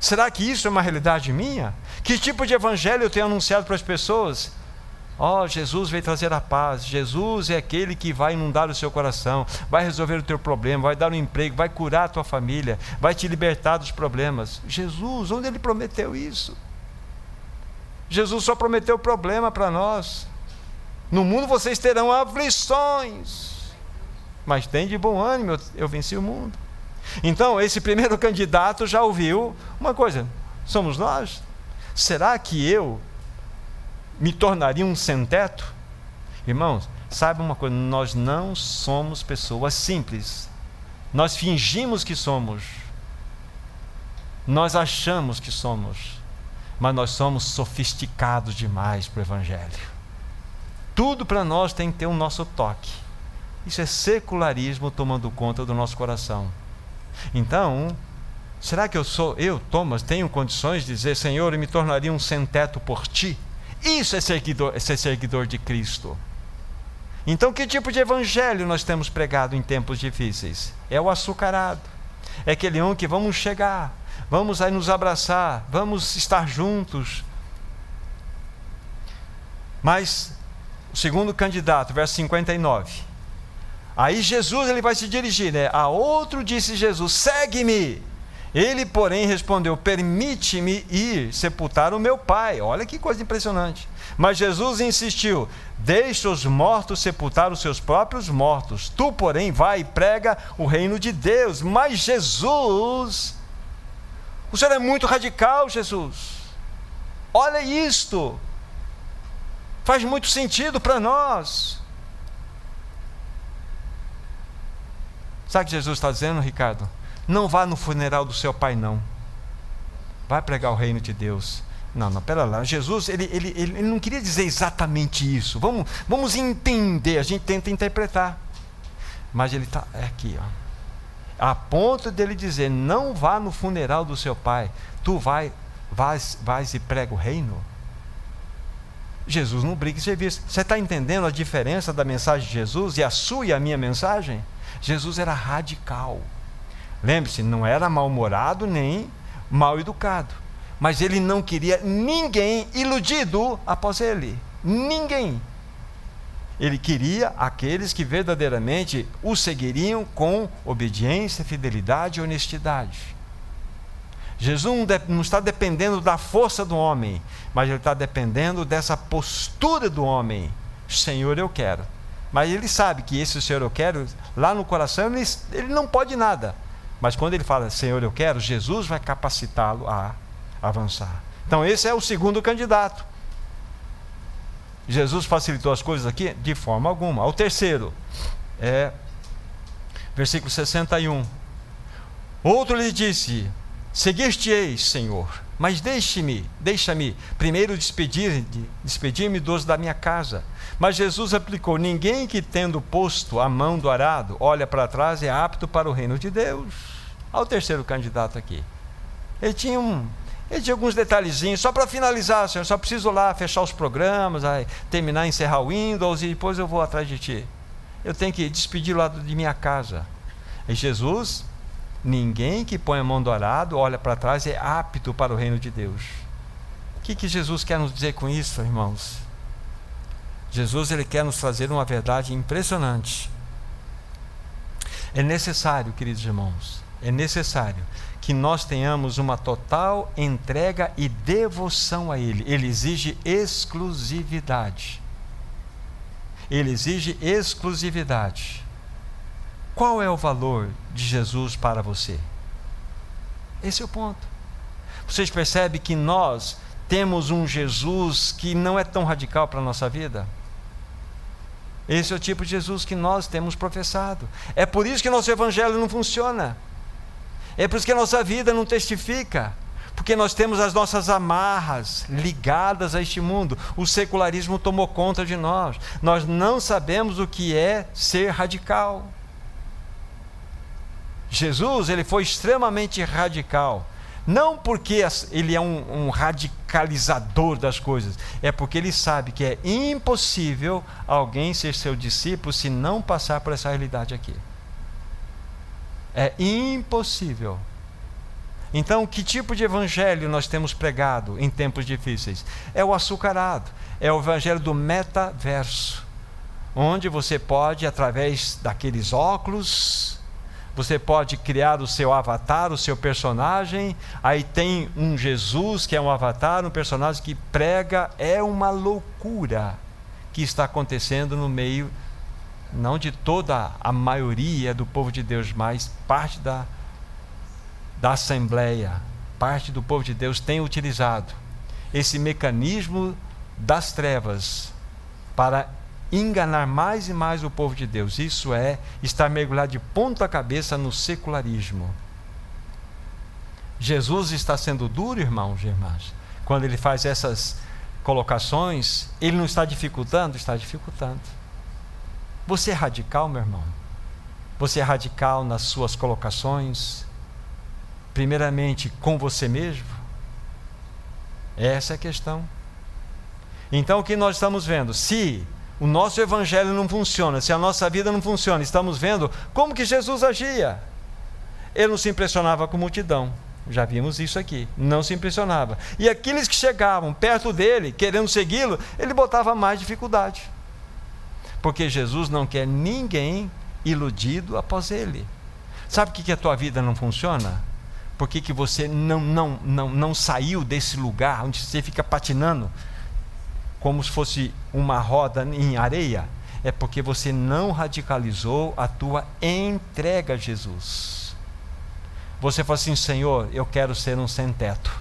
Será que isso é uma realidade minha? Que tipo de evangelho eu tenho anunciado para as pessoas? Ó, oh, Jesus veio trazer a paz. Jesus é aquele que vai inundar o seu coração, vai resolver o teu problema, vai dar um emprego, vai curar a tua família, vai te libertar dos problemas. Jesus, onde ele prometeu isso? Jesus só prometeu problema para nós. No mundo vocês terão aflições, mas tem de bom ânimo, eu venci o mundo. Então, esse primeiro candidato já ouviu uma coisa: somos nós? Será que eu me tornaria um sem-teto? Irmãos, saiba uma coisa: nós não somos pessoas simples. Nós fingimos que somos. Nós achamos que somos. Mas nós somos sofisticados demais para o Evangelho. Tudo para nós tem que ter o um nosso toque. Isso é secularismo tomando conta do nosso coração. Então, será que eu sou, eu, Thomas, tenho condições de dizer, Senhor, eu me tornaria um sem-teto por ti? Isso é seguidor, é ser seguidor de Cristo. Então, que tipo de evangelho nós temos pregado em tempos difíceis? É o açucarado. É aquele um que vamos chegar, vamos aí nos abraçar, vamos estar juntos. Mas, o segundo candidato, verso 59. Aí Jesus ele vai se dirigir, né? A outro disse Jesus: "Segue-me". Ele, porém, respondeu: Permite-me ir sepultar o meu pai. Olha que coisa impressionante. Mas Jesus insistiu: Deixa os mortos sepultar os seus próprios mortos. Tu, porém, vai e prega o reino de Deus. Mas Jesus, o Senhor é muito radical, Jesus. Olha isto. Faz muito sentido para nós. Sabe o que Jesus está dizendo, Ricardo? Não vá no funeral do seu pai, não. Vai pregar o reino de Deus. Não, não, pera lá. Jesus, ele, ele, ele, ele não queria dizer exatamente isso. Vamos, vamos entender, a gente tenta interpretar. Mas ele está é aqui, ó. a ponto dele dizer: Não vá no funeral do seu pai, tu vai, vais, vais e prega o reino. Jesus não briga em serviço. Você está entendendo a diferença da mensagem de Jesus e a sua e a minha mensagem? Jesus era radical. Lembre-se, não era mal-humorado nem mal educado. Mas ele não queria ninguém iludido após ele. Ninguém. Ele queria aqueles que verdadeiramente o seguiriam com obediência, fidelidade e honestidade. Jesus não está dependendo da força do homem, mas ele está dependendo dessa postura do homem. Senhor, eu quero. Mas ele sabe que esse Senhor, eu quero, lá no coração, ele, ele não pode nada. Mas quando ele fala, Senhor, eu quero, Jesus vai capacitá-lo a avançar. Então, esse é o segundo candidato. Jesus facilitou as coisas aqui? De forma alguma. O terceiro é versículo 61. Outro lhe disse: Seguiste-eis, Senhor, mas deixe-me, deixa-me primeiro despedir-me despedir dos da minha casa. Mas Jesus aplicou: Ninguém que tendo posto a mão do arado olha para trás é apto para o reino de Deus. Olha o terceiro candidato aqui. Ele tinha um, ele tinha alguns detalhezinhos, só para finalizar, senhor, só preciso lá fechar os programas, aí, terminar, encerrar o Windows e depois eu vou atrás de ti. Eu tenho que despedir lá de minha casa. E Jesus, ninguém que põe a mão do arado, olha para trás, é apto para o reino de Deus. O que, que Jesus quer nos dizer com isso, irmãos? Jesus ele quer nos trazer uma verdade impressionante. É necessário, queridos irmãos, é necessário que nós tenhamos uma total entrega e devoção a Ele. Ele exige exclusividade. Ele exige exclusividade. Qual é o valor de Jesus para você? Esse é o ponto. Vocês percebem que nós temos um Jesus que não é tão radical para a nossa vida? Esse é o tipo de Jesus que nós temos professado. É por isso que nosso evangelho não funciona. É por isso que a nossa vida não testifica. Porque nós temos as nossas amarras ligadas a este mundo. O secularismo tomou conta de nós. Nós não sabemos o que é ser radical. Jesus, ele foi extremamente radical. Não porque ele é um, um, radicalizador das coisas, é porque ele sabe que é impossível alguém ser seu discípulo se não passar por essa realidade aqui. É impossível. Então, que tipo de evangelho nós temos pregado em tempos difíceis? É o açucarado, é o evangelho do metaverso, onde você pode, através daqueles óculos, você pode criar o seu avatar, o seu personagem. Aí tem um Jesus que é um avatar, um personagem que prega. É uma loucura que está acontecendo no meio não de toda a maioria do povo de Deus, mas parte da, da Assembleia, parte do povo de Deus tem utilizado esse mecanismo das trevas para enganar mais e mais o povo de Deus. Isso é estar mergulhado de ponta cabeça no secularismo. Jesus está sendo duro, irmãos e irmãs, quando ele faz essas colocações, ele não está dificultando? Está dificultando. Você é radical, meu irmão? Você é radical nas suas colocações? Primeiramente com você mesmo? Essa é a questão. Então o que nós estamos vendo? Se o nosso evangelho não funciona, se a nossa vida não funciona, estamos vendo como que Jesus agia. Ele não se impressionava com multidão. Já vimos isso aqui. Não se impressionava. E aqueles que chegavam perto dele, querendo segui-lo, ele botava mais dificuldade. Porque Jesus não quer ninguém iludido após ele. Sabe por que, que a tua vida não funciona? Por que, que você não, não, não, não saiu desse lugar onde você fica patinando como se fosse uma roda em areia? É porque você não radicalizou a tua entrega a Jesus. Você fala assim: Senhor, eu quero ser um sem-teto.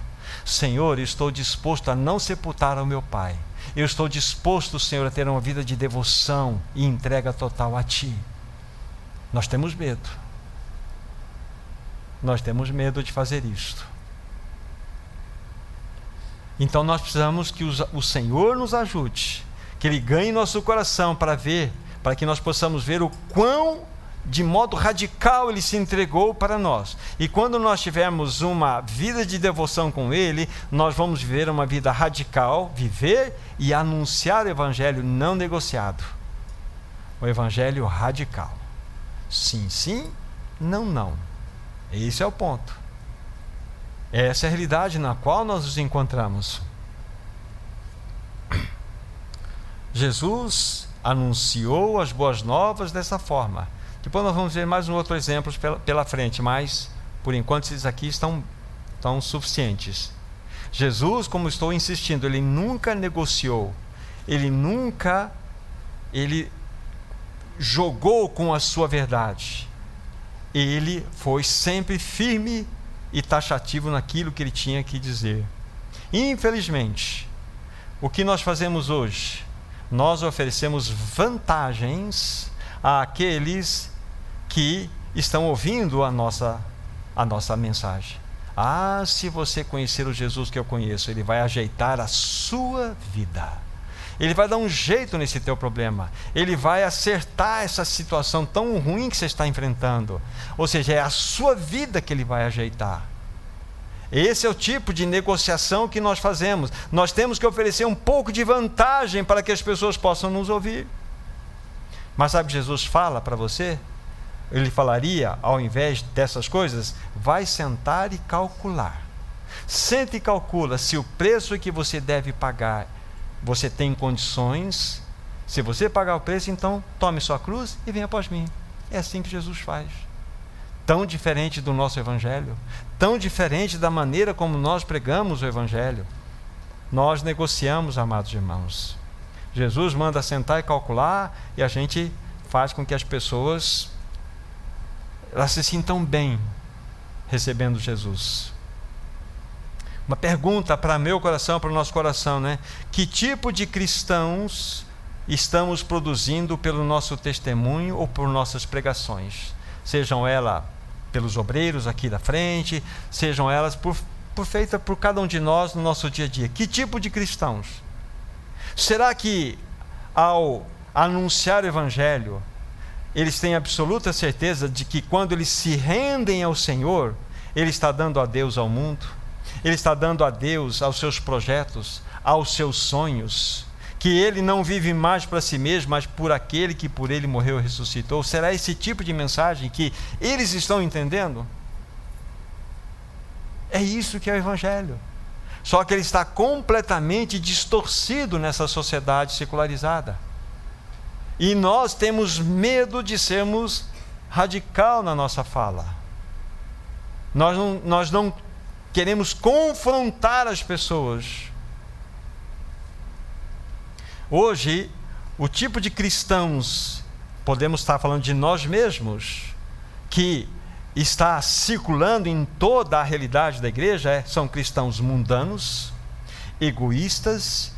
Senhor, estou disposto a não sepultar o meu pai eu estou disposto, Senhor, a ter uma vida de devoção e entrega total a Ti. Nós temos medo. Nós temos medo de fazer isto. Então nós precisamos que o Senhor nos ajude, que Ele ganhe nosso coração para ver, para que nós possamos ver o quão de modo radical ele se entregou para nós. E quando nós tivermos uma vida de devoção com ele, nós vamos viver uma vida radical, viver e anunciar o evangelho não negociado. O evangelho radical. Sim, sim, não, não. Esse é o ponto. Essa é a realidade na qual nós nos encontramos. Jesus anunciou as boas novas dessa forma. Depois nós vamos ver mais um outro exemplo pela, pela frente, mas por enquanto esses aqui estão, estão suficientes. Jesus, como estou insistindo, ele nunca negociou, ele nunca ele jogou com a sua verdade. Ele foi sempre firme e taxativo naquilo que ele tinha que dizer. Infelizmente, o que nós fazemos hoje? Nós oferecemos vantagens àqueles que estão ouvindo a nossa, a nossa mensagem. Ah, se você conhecer o Jesus que eu conheço, ele vai ajeitar a sua vida. Ele vai dar um jeito nesse teu problema. Ele vai acertar essa situação tão ruim que você está enfrentando. Ou seja, é a sua vida que ele vai ajeitar. Esse é o tipo de negociação que nós fazemos. Nós temos que oferecer um pouco de vantagem para que as pessoas possam nos ouvir. Mas sabe, Jesus fala para você? Ele falaria, ao invés dessas coisas, vai sentar e calcular. Sente e calcula se o preço que você deve pagar, você tem condições. Se você pagar o preço, então tome sua cruz e venha após mim. É assim que Jesus faz tão diferente do nosso Evangelho, tão diferente da maneira como nós pregamos o Evangelho. Nós negociamos, amados irmãos. Jesus manda sentar e calcular e a gente faz com que as pessoas elas se sintam bem recebendo Jesus. Uma pergunta para meu coração, para o nosso coração, né? Que tipo de cristãos estamos produzindo pelo nosso testemunho ou por nossas pregações? Sejam elas pelos obreiros aqui da frente, sejam elas por, por feita por cada um de nós no nosso dia a dia. Que tipo de cristãos? Será que ao anunciar o evangelho, eles têm absoluta certeza de que quando eles se rendem ao Senhor, ele está dando a Deus ao mundo, ele está dando a Deus aos seus projetos, aos seus sonhos, que ele não vive mais para si mesmo, mas por aquele que por ele morreu e ressuscitou? Será esse tipo de mensagem que eles estão entendendo? É isso que é o Evangelho. Só que ele está completamente distorcido nessa sociedade secularizada. E nós temos medo de sermos radical na nossa fala. Nós não, nós não queremos confrontar as pessoas Hoje, o tipo de cristãos, podemos estar falando de nós mesmos, que está circulando em toda a realidade da igreja, é, são cristãos mundanos, egoístas,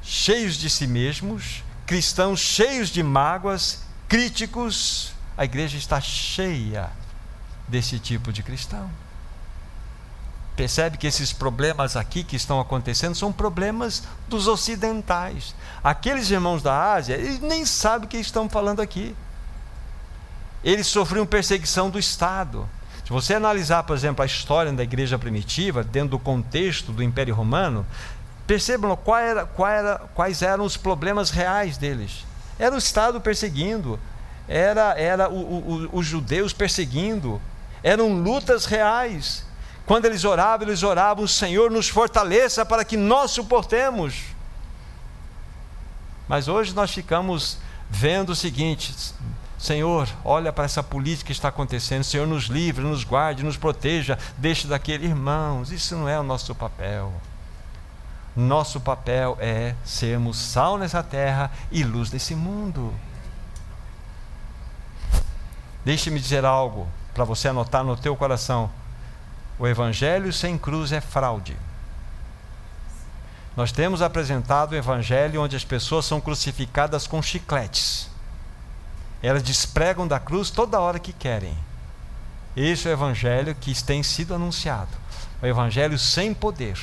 cheios de si mesmos, cristãos cheios de mágoas, críticos. A igreja está cheia desse tipo de cristão percebe que esses problemas aqui que estão acontecendo são problemas dos ocidentais. Aqueles irmãos da Ásia, eles nem sabem o que estão falando aqui. Eles sofriam perseguição do Estado. Se você analisar, por exemplo, a história da igreja primitiva, dentro do contexto do Império Romano, percebam qual era, qual era, quais eram os problemas reais deles. Era o Estado perseguindo, era, era o, o, os judeus perseguindo, eram lutas reais. Quando eles oravam, eles oravam: Senhor, nos fortaleça para que nós suportemos. Mas hoje nós ficamos vendo o seguinte: Senhor, olha para essa política que está acontecendo, Senhor, nos livre, nos guarde, nos proteja, deixe daquele. Irmãos, isso não é o nosso papel. Nosso papel é sermos sal nessa terra e luz desse mundo. Deixe-me dizer algo para você anotar no teu coração. O evangelho sem cruz é fraude. Nós temos apresentado o evangelho onde as pessoas são crucificadas com chicletes. Elas despregam da cruz toda hora que querem. Esse é o evangelho que tem sido anunciado. O evangelho sem poder.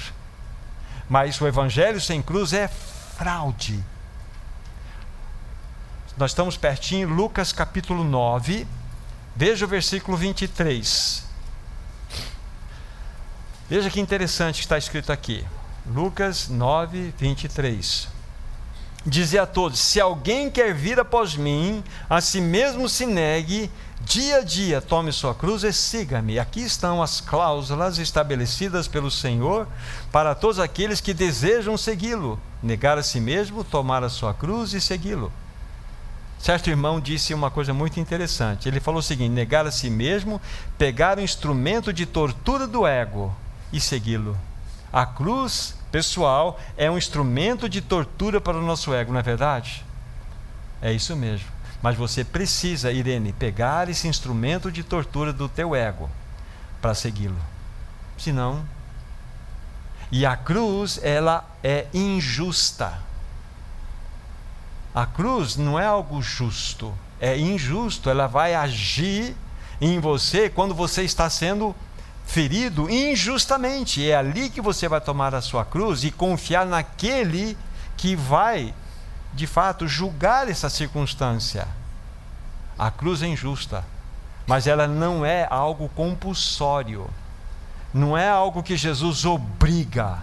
Mas o evangelho sem cruz é fraude. nós estamos pertinho, Lucas capítulo 9, veja o versículo 23. Veja que interessante que está escrito aqui. Lucas 9, 23. Dizia a todos: Se alguém quer vir após mim, a si mesmo se negue, dia a dia tome sua cruz e siga-me. Aqui estão as cláusulas estabelecidas pelo Senhor para todos aqueles que desejam segui-lo: negar a si mesmo, tomar a sua cruz e segui-lo. Certo irmão disse uma coisa muito interessante. Ele falou o seguinte: negar a si mesmo, pegar o instrumento de tortura do ego e segui-lo. A cruz, pessoal, é um instrumento de tortura para o nosso ego, não é verdade? É isso mesmo. Mas você precisa, Irene, pegar esse instrumento de tortura do teu ego para segui-lo. Senão. E a cruz, ela é injusta. A cruz não é algo justo, é injusto. Ela vai agir em você quando você está sendo ferido injustamente. É ali que você vai tomar a sua cruz e confiar naquele que vai, de fato, julgar essa circunstância. A cruz é injusta, mas ela não é algo compulsório. Não é algo que Jesus obriga.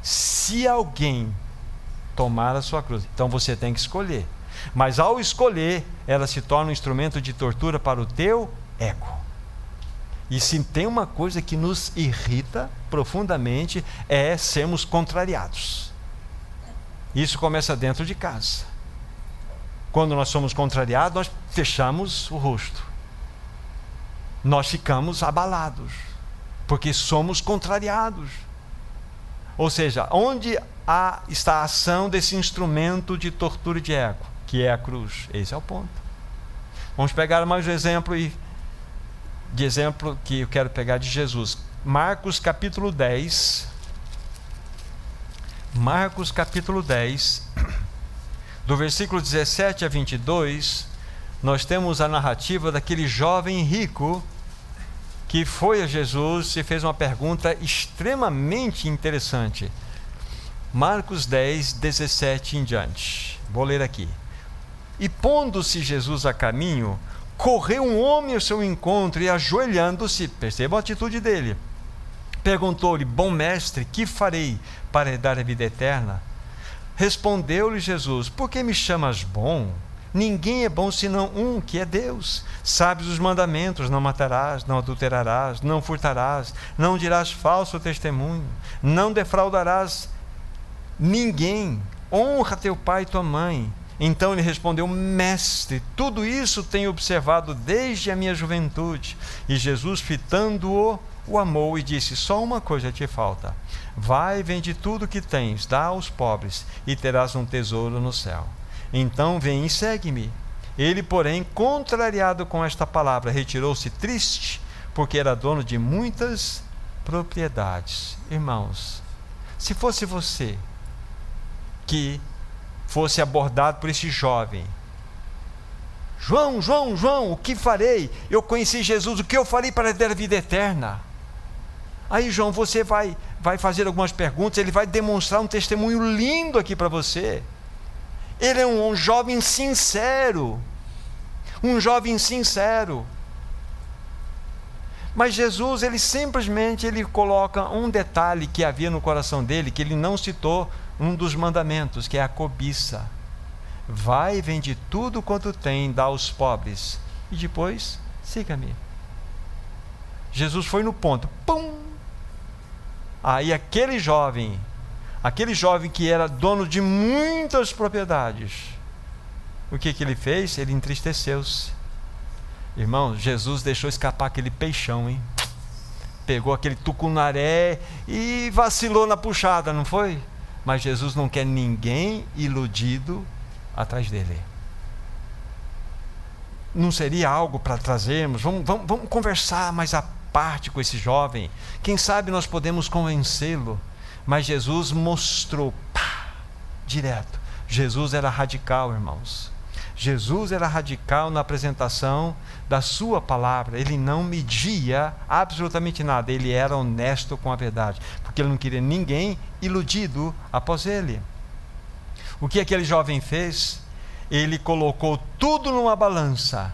Se alguém tomar a sua cruz, então você tem que escolher. Mas ao escolher, ela se torna um instrumento de tortura para o teu ego. E se tem uma coisa que nos irrita profundamente é sermos contrariados. Isso começa dentro de casa. Quando nós somos contrariados, nós fechamos o rosto. Nós ficamos abalados, porque somos contrariados. Ou seja, onde há, está a ação desse instrumento de tortura de ego, que é a cruz? Esse é o ponto. Vamos pegar mais um exemplo e de exemplo que eu quero pegar de Jesus. Marcos capítulo 10. Marcos capítulo 10, do versículo 17 a 22, nós temos a narrativa daquele jovem rico que foi a Jesus e fez uma pergunta extremamente interessante. Marcos 10, 17 em diante. Vou ler aqui. E pondo-se Jesus a caminho, correu um homem ao seu encontro e, ajoelhando-se, perceba a atitude dele, perguntou-lhe: Bom mestre, que farei para herdar a vida eterna? Respondeu-lhe Jesus: Por que me chamas bom? Ninguém é bom senão um, que é Deus. Sabes os mandamentos: não matarás, não adulterarás, não furtarás, não dirás falso testemunho, não defraudarás ninguém. Honra teu pai e tua mãe. Então ele respondeu: Mestre, tudo isso tenho observado desde a minha juventude. E Jesus, fitando-o, o amou e disse: Só uma coisa te falta. Vai, vende tudo que tens, dá aos pobres, e terás um tesouro no céu. Então vem e segue-me. Ele, porém, contrariado com esta palavra, retirou-se triste, porque era dono de muitas propriedades. Irmãos, se fosse você que fosse abordado por esse jovem. João, João, João, o que farei? Eu conheci Jesus, o que eu farei para ter a vida eterna? Aí, João, você vai, vai fazer algumas perguntas, ele vai demonstrar um testemunho lindo aqui para você. Ele é um, um jovem sincero, um jovem sincero. Mas Jesus, ele simplesmente ele coloca um detalhe que havia no coração dele, que ele não citou um dos mandamentos, que é a cobiça. Vai, vende tudo quanto tem, dá aos pobres, e depois siga-me. Jesus foi no ponto, pum! Aí aquele jovem, aquele jovem que era dono de muitas propriedades, o que, que ele fez? Ele entristeceu-se. Irmão, Jesus deixou escapar aquele peixão, hein? Pegou aquele tucunaré e vacilou na puxada, não foi? Mas Jesus não quer ninguém iludido atrás dele. Não seria algo para trazermos? Vamos, vamos, vamos conversar mais à parte com esse jovem. Quem sabe nós podemos convencê-lo. Mas Jesus mostrou, pá, direto. Jesus era radical, irmãos. Jesus era radical na apresentação da sua palavra. Ele não media absolutamente nada. Ele era honesto com a verdade, porque ele não queria ninguém iludido após ele. O que aquele jovem fez? ele colocou tudo numa balança,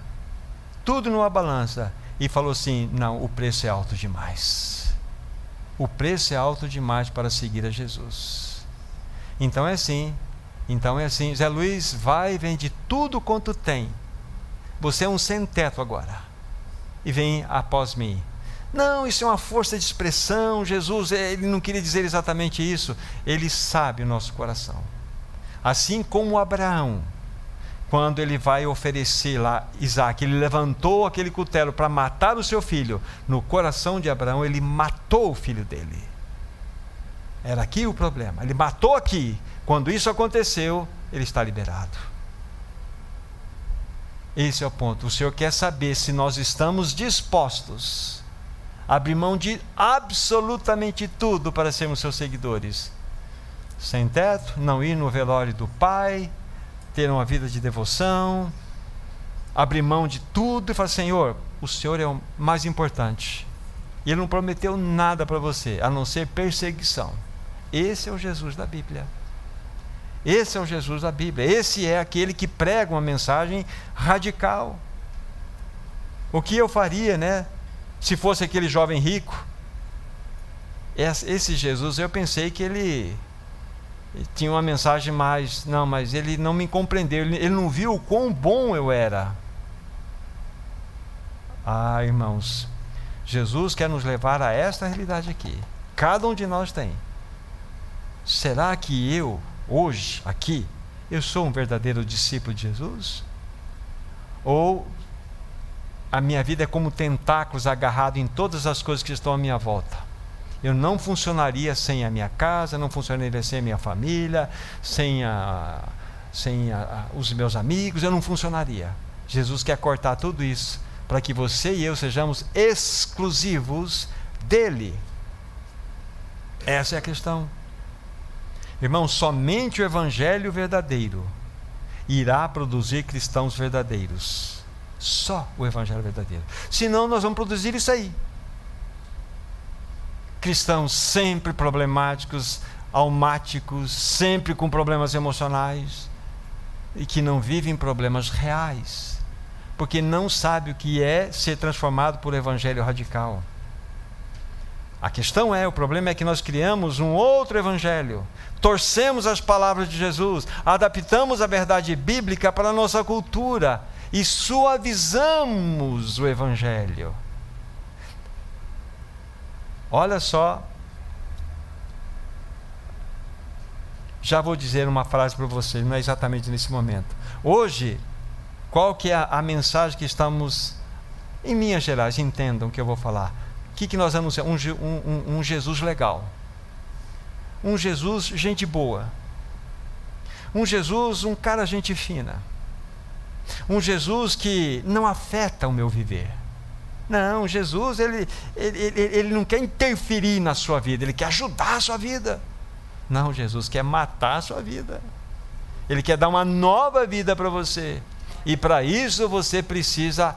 tudo numa balança, e falou assim: não, o preço é alto demais. O preço é alto demais para seguir a Jesus. Então é assim, então é assim, Zé Luiz, vai e vende tudo quanto tem. Você é um sem teto agora. E vem após mim. Não, isso é uma força de expressão. Jesus, ele não queria dizer exatamente isso. Ele sabe o nosso coração. Assim como Abraão, quando ele vai oferecer lá Isaac, ele levantou aquele cutelo para matar o seu filho. No coração de Abraão, ele matou o filho dele. Era aqui o problema. Ele matou aqui. Quando isso aconteceu, ele está liberado. Esse é o ponto. O Senhor quer saber se nós estamos dispostos abrir mão de absolutamente tudo para sermos seus seguidores. Sem teto, não ir no velório do pai, ter uma vida de devoção, abrir mão de tudo e falar: Senhor, o Senhor é o mais importante. E Ele não prometeu nada para você, a não ser perseguição. Esse é o Jesus da Bíblia. Esse é o Jesus da Bíblia. Esse é aquele que prega uma mensagem radical. O que eu faria, né? se fosse aquele jovem rico, esse Jesus, eu pensei que ele tinha uma mensagem mais. Não, mas ele não me compreendeu, ele não viu o quão bom eu era. Ah, irmãos, Jesus quer nos levar a esta realidade aqui. Cada um de nós tem. Será que eu, hoje, aqui, eu sou um verdadeiro discípulo de Jesus? Ou a minha vida é como tentáculos agarrados em todas as coisas que estão à minha volta. Eu não funcionaria sem a minha casa, não funcionaria sem a minha família, sem, a, sem a, os meus amigos, eu não funcionaria. Jesus quer cortar tudo isso para que você e eu sejamos exclusivos dele. Essa é a questão. Irmão, somente o evangelho verdadeiro irá produzir cristãos verdadeiros. Só o Evangelho verdadeiro. Senão, nós vamos produzir isso aí. Cristãos sempre problemáticos, almáticos, sempre com problemas emocionais e que não vivem problemas reais, porque não sabe o que é ser transformado por evangelho radical. A questão é, o problema é que nós criamos um outro evangelho, torcemos as palavras de Jesus, adaptamos a verdade bíblica para a nossa cultura e suavizamos o Evangelho. Olha só. Já vou dizer uma frase para vocês, não é exatamente nesse momento. Hoje, qual que é a, a mensagem que estamos, em linhas gerais, entendam o que eu vou falar. O que, que nós anunciamos? Um, um, um Jesus legal. Um Jesus gente boa. Um Jesus, um cara gente fina um Jesus que não afeta o meu viver. Não, Jesus, ele, ele, ele, ele não quer interferir na sua vida, ele quer ajudar a sua vida. Não, Jesus quer matar a sua vida. Ele quer dar uma nova vida para você. E para isso você precisa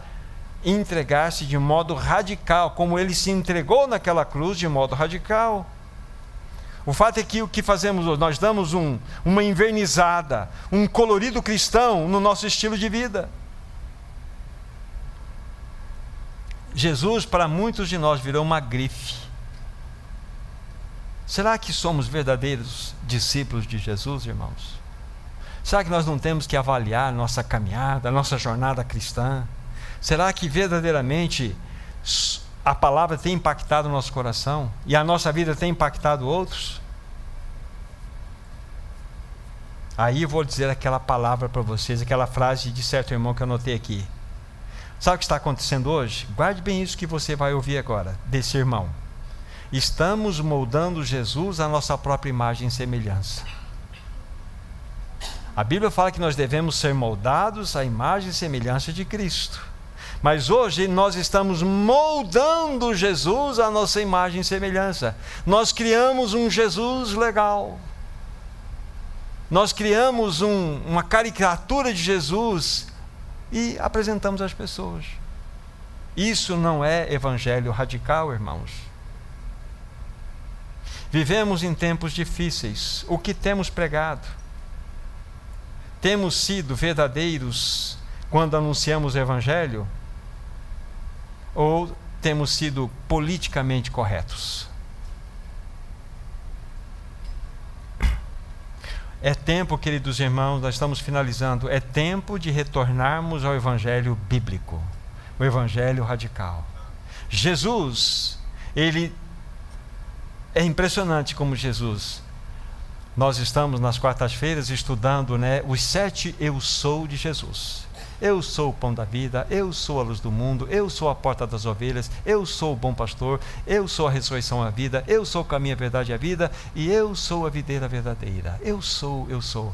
entregar-se de modo radical, como ele se entregou naquela cruz de modo radical. O fato é que o que fazemos hoje, nós damos um, uma invernizada, um colorido cristão no nosso estilo de vida. Jesus, para muitos de nós, virou uma grife. Será que somos verdadeiros discípulos de Jesus, irmãos? Será que nós não temos que avaliar nossa caminhada, nossa jornada cristã? Será que verdadeiramente a palavra tem impactado o nosso coração e a nossa vida tem impactado outros? Aí eu vou dizer aquela palavra para vocês, aquela frase de certo irmão que eu anotei aqui. Sabe o que está acontecendo hoje? Guarde bem isso que você vai ouvir agora, desse irmão. Estamos moldando Jesus à nossa própria imagem e semelhança. A Bíblia fala que nós devemos ser moldados à imagem e semelhança de Cristo. Mas hoje nós estamos moldando Jesus à nossa imagem e semelhança. Nós criamos um Jesus legal. Nós criamos um, uma caricatura de Jesus e apresentamos às pessoas. Isso não é evangelho radical, irmãos. Vivemos em tempos difíceis. O que temos pregado? temos sido verdadeiros quando anunciamos o Evangelho? Ou temos sido politicamente corretos? É tempo, queridos irmãos, nós estamos finalizando, é tempo de retornarmos ao Evangelho bíblico, o Evangelho radical. Jesus, ele é impressionante como Jesus. Nós estamos nas quartas-feiras estudando né, os sete eu sou de Jesus. Eu sou o pão da vida, eu sou a luz do mundo, eu sou a porta das ovelhas, eu sou o bom pastor, eu sou a ressurreição à vida, eu sou o caminho, a verdade e a vida, e eu sou a videira verdadeira. Eu sou, eu sou.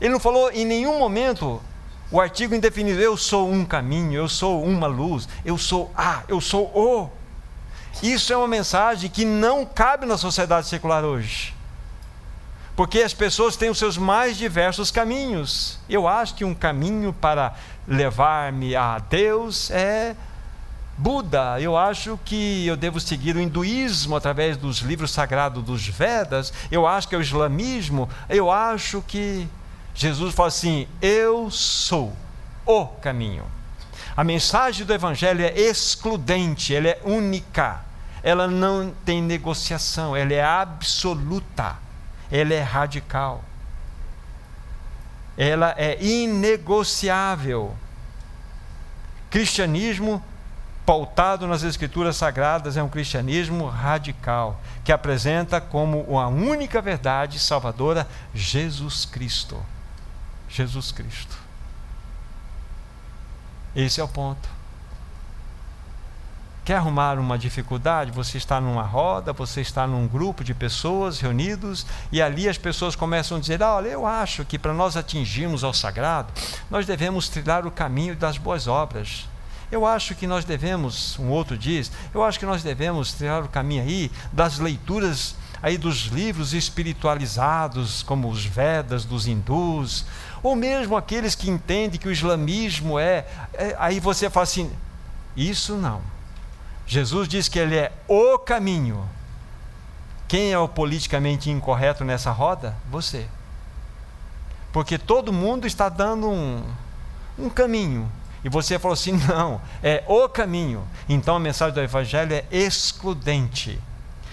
Ele não falou em nenhum momento o artigo indefinido, eu sou um caminho, eu sou uma luz, eu sou a, eu sou o. Isso é uma mensagem que não cabe na sociedade secular hoje. Porque as pessoas têm os seus mais diversos caminhos. Eu acho que um caminho para levar-me a Deus é Buda. Eu acho que eu devo seguir o hinduísmo através dos livros sagrados dos Vedas. Eu acho que é o islamismo. Eu acho que Jesus fala assim: Eu sou o caminho. A mensagem do Evangelho é excludente, ela é única, ela não tem negociação, ela é absoluta ela é radical. Ela é inegociável. Cristianismo pautado nas escrituras sagradas é um cristianismo radical, que apresenta como a única verdade salvadora Jesus Cristo. Jesus Cristo. Esse é o ponto. Quer arrumar uma dificuldade? Você está numa roda, você está num grupo de pessoas reunidos e ali as pessoas começam a dizer: Olha, eu acho que para nós atingirmos ao sagrado, nós devemos trilhar o caminho das boas obras. Eu acho que nós devemos, um outro diz, eu acho que nós devemos trilhar o caminho aí das leituras aí dos livros espiritualizados, como os Vedas dos hindus, ou mesmo aqueles que entendem que o islamismo é, é aí você fala assim: isso não Jesus diz que ele é o caminho. Quem é o politicamente incorreto nessa roda? Você. Porque todo mundo está dando um, um caminho. E você falou assim: não, é o caminho. Então a mensagem do Evangelho é excludente.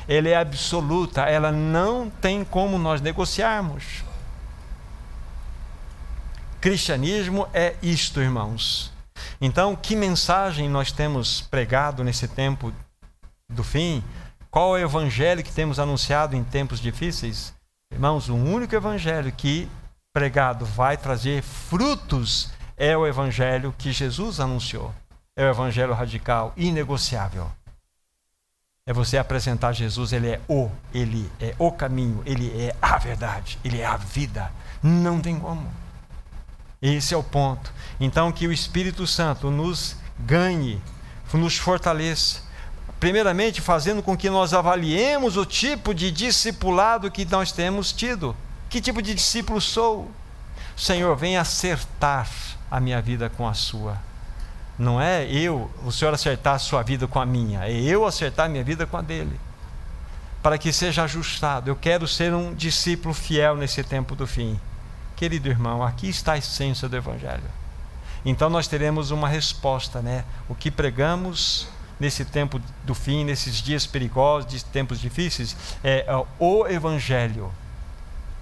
Ela é absoluta, ela não tem como nós negociarmos. Cristianismo é isto, irmãos. Então, que mensagem nós temos pregado nesse tempo do fim? Qual é o evangelho que temos anunciado em tempos difíceis? Irmãos, o único evangelho que pregado vai trazer frutos é o evangelho que Jesus anunciou. É o evangelho radical, inegociável. É você apresentar Jesus, ele é o, ele é o caminho, ele é a verdade, ele é a vida. Não tem como. Esse é o ponto. Então, que o Espírito Santo nos ganhe, nos fortaleça. Primeiramente, fazendo com que nós avaliemos o tipo de discipulado que nós temos tido. Que tipo de discípulo sou? Senhor, vem acertar a minha vida com a sua. Não é eu, o Senhor acertar a sua vida com a minha, é eu acertar a minha vida com a dele. Para que seja ajustado. Eu quero ser um discípulo fiel nesse tempo do fim. Querido irmão, aqui está a essência do Evangelho. Então nós teremos uma resposta, né? O que pregamos nesse tempo do fim, nesses dias perigosos, de tempos difíceis, é, é o Evangelho,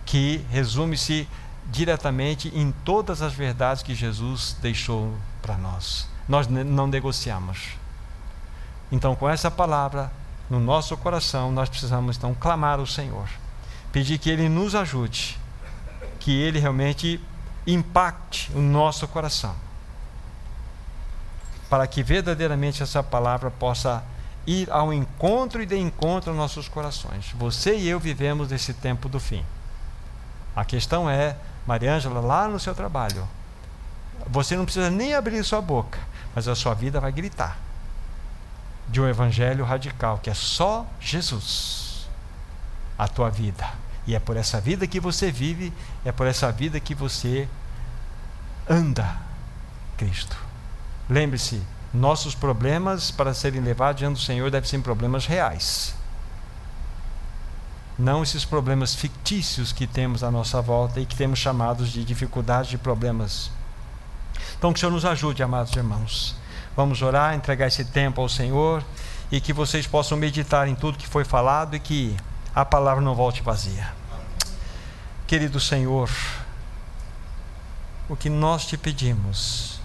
que resume-se diretamente em todas as verdades que Jesus deixou para nós. Nós não negociamos. Então, com essa palavra no nosso coração, nós precisamos então clamar ao Senhor, pedir que Ele nos ajude que ele realmente impacte o nosso coração. Para que verdadeiramente essa palavra possa ir ao encontro e de encontro aos nossos corações. Você e eu vivemos nesse tempo do fim. A questão é, Mariângela, lá no seu trabalho, você não precisa nem abrir sua boca, mas a sua vida vai gritar de um evangelho radical, que é só Jesus. A tua vida e é por essa vida que você vive, é por essa vida que você anda, Cristo. Lembre-se, nossos problemas para serem levados diante do Senhor devem ser problemas reais. não esses problemas fictícios que temos à nossa volta e que temos chamados de dificuldades, de problemas. Então, que o Senhor nos ajude, amados irmãos. Vamos orar, entregar esse tempo ao Senhor e que vocês possam meditar em tudo que foi falado e que a palavra não volte vazia. Querido Senhor, o que nós te pedimos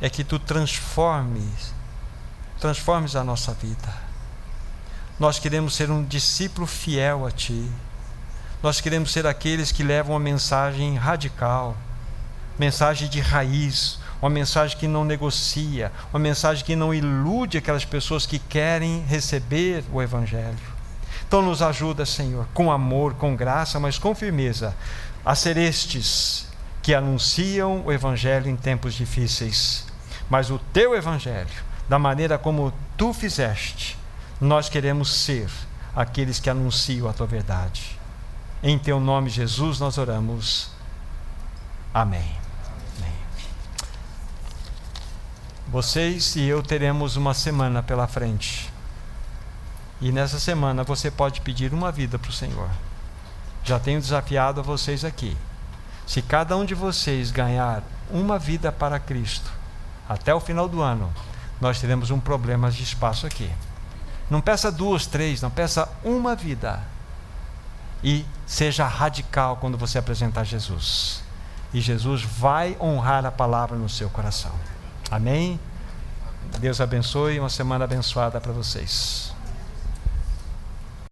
é que tu transformes, transformes a nossa vida. Nós queremos ser um discípulo fiel a ti. Nós queremos ser aqueles que levam uma mensagem radical, mensagem de raiz, uma mensagem que não negocia, uma mensagem que não ilude aquelas pessoas que querem receber o Evangelho. Então, nos ajuda, Senhor, com amor, com graça, mas com firmeza, a ser estes que anunciam o Evangelho em tempos difíceis. Mas o teu Evangelho, da maneira como tu fizeste, nós queremos ser aqueles que anunciam a tua verdade. Em teu nome, Jesus, nós oramos. Amém. Vocês e eu teremos uma semana pela frente. E nessa semana você pode pedir uma vida para o Senhor. Já tenho desafiado a vocês aqui. Se cada um de vocês ganhar uma vida para Cristo até o final do ano, nós teremos um problema de espaço aqui. Não peça duas, três, não peça uma vida. E seja radical quando você apresentar Jesus. E Jesus vai honrar a palavra no seu coração. Amém? Deus abençoe e uma semana abençoada para vocês.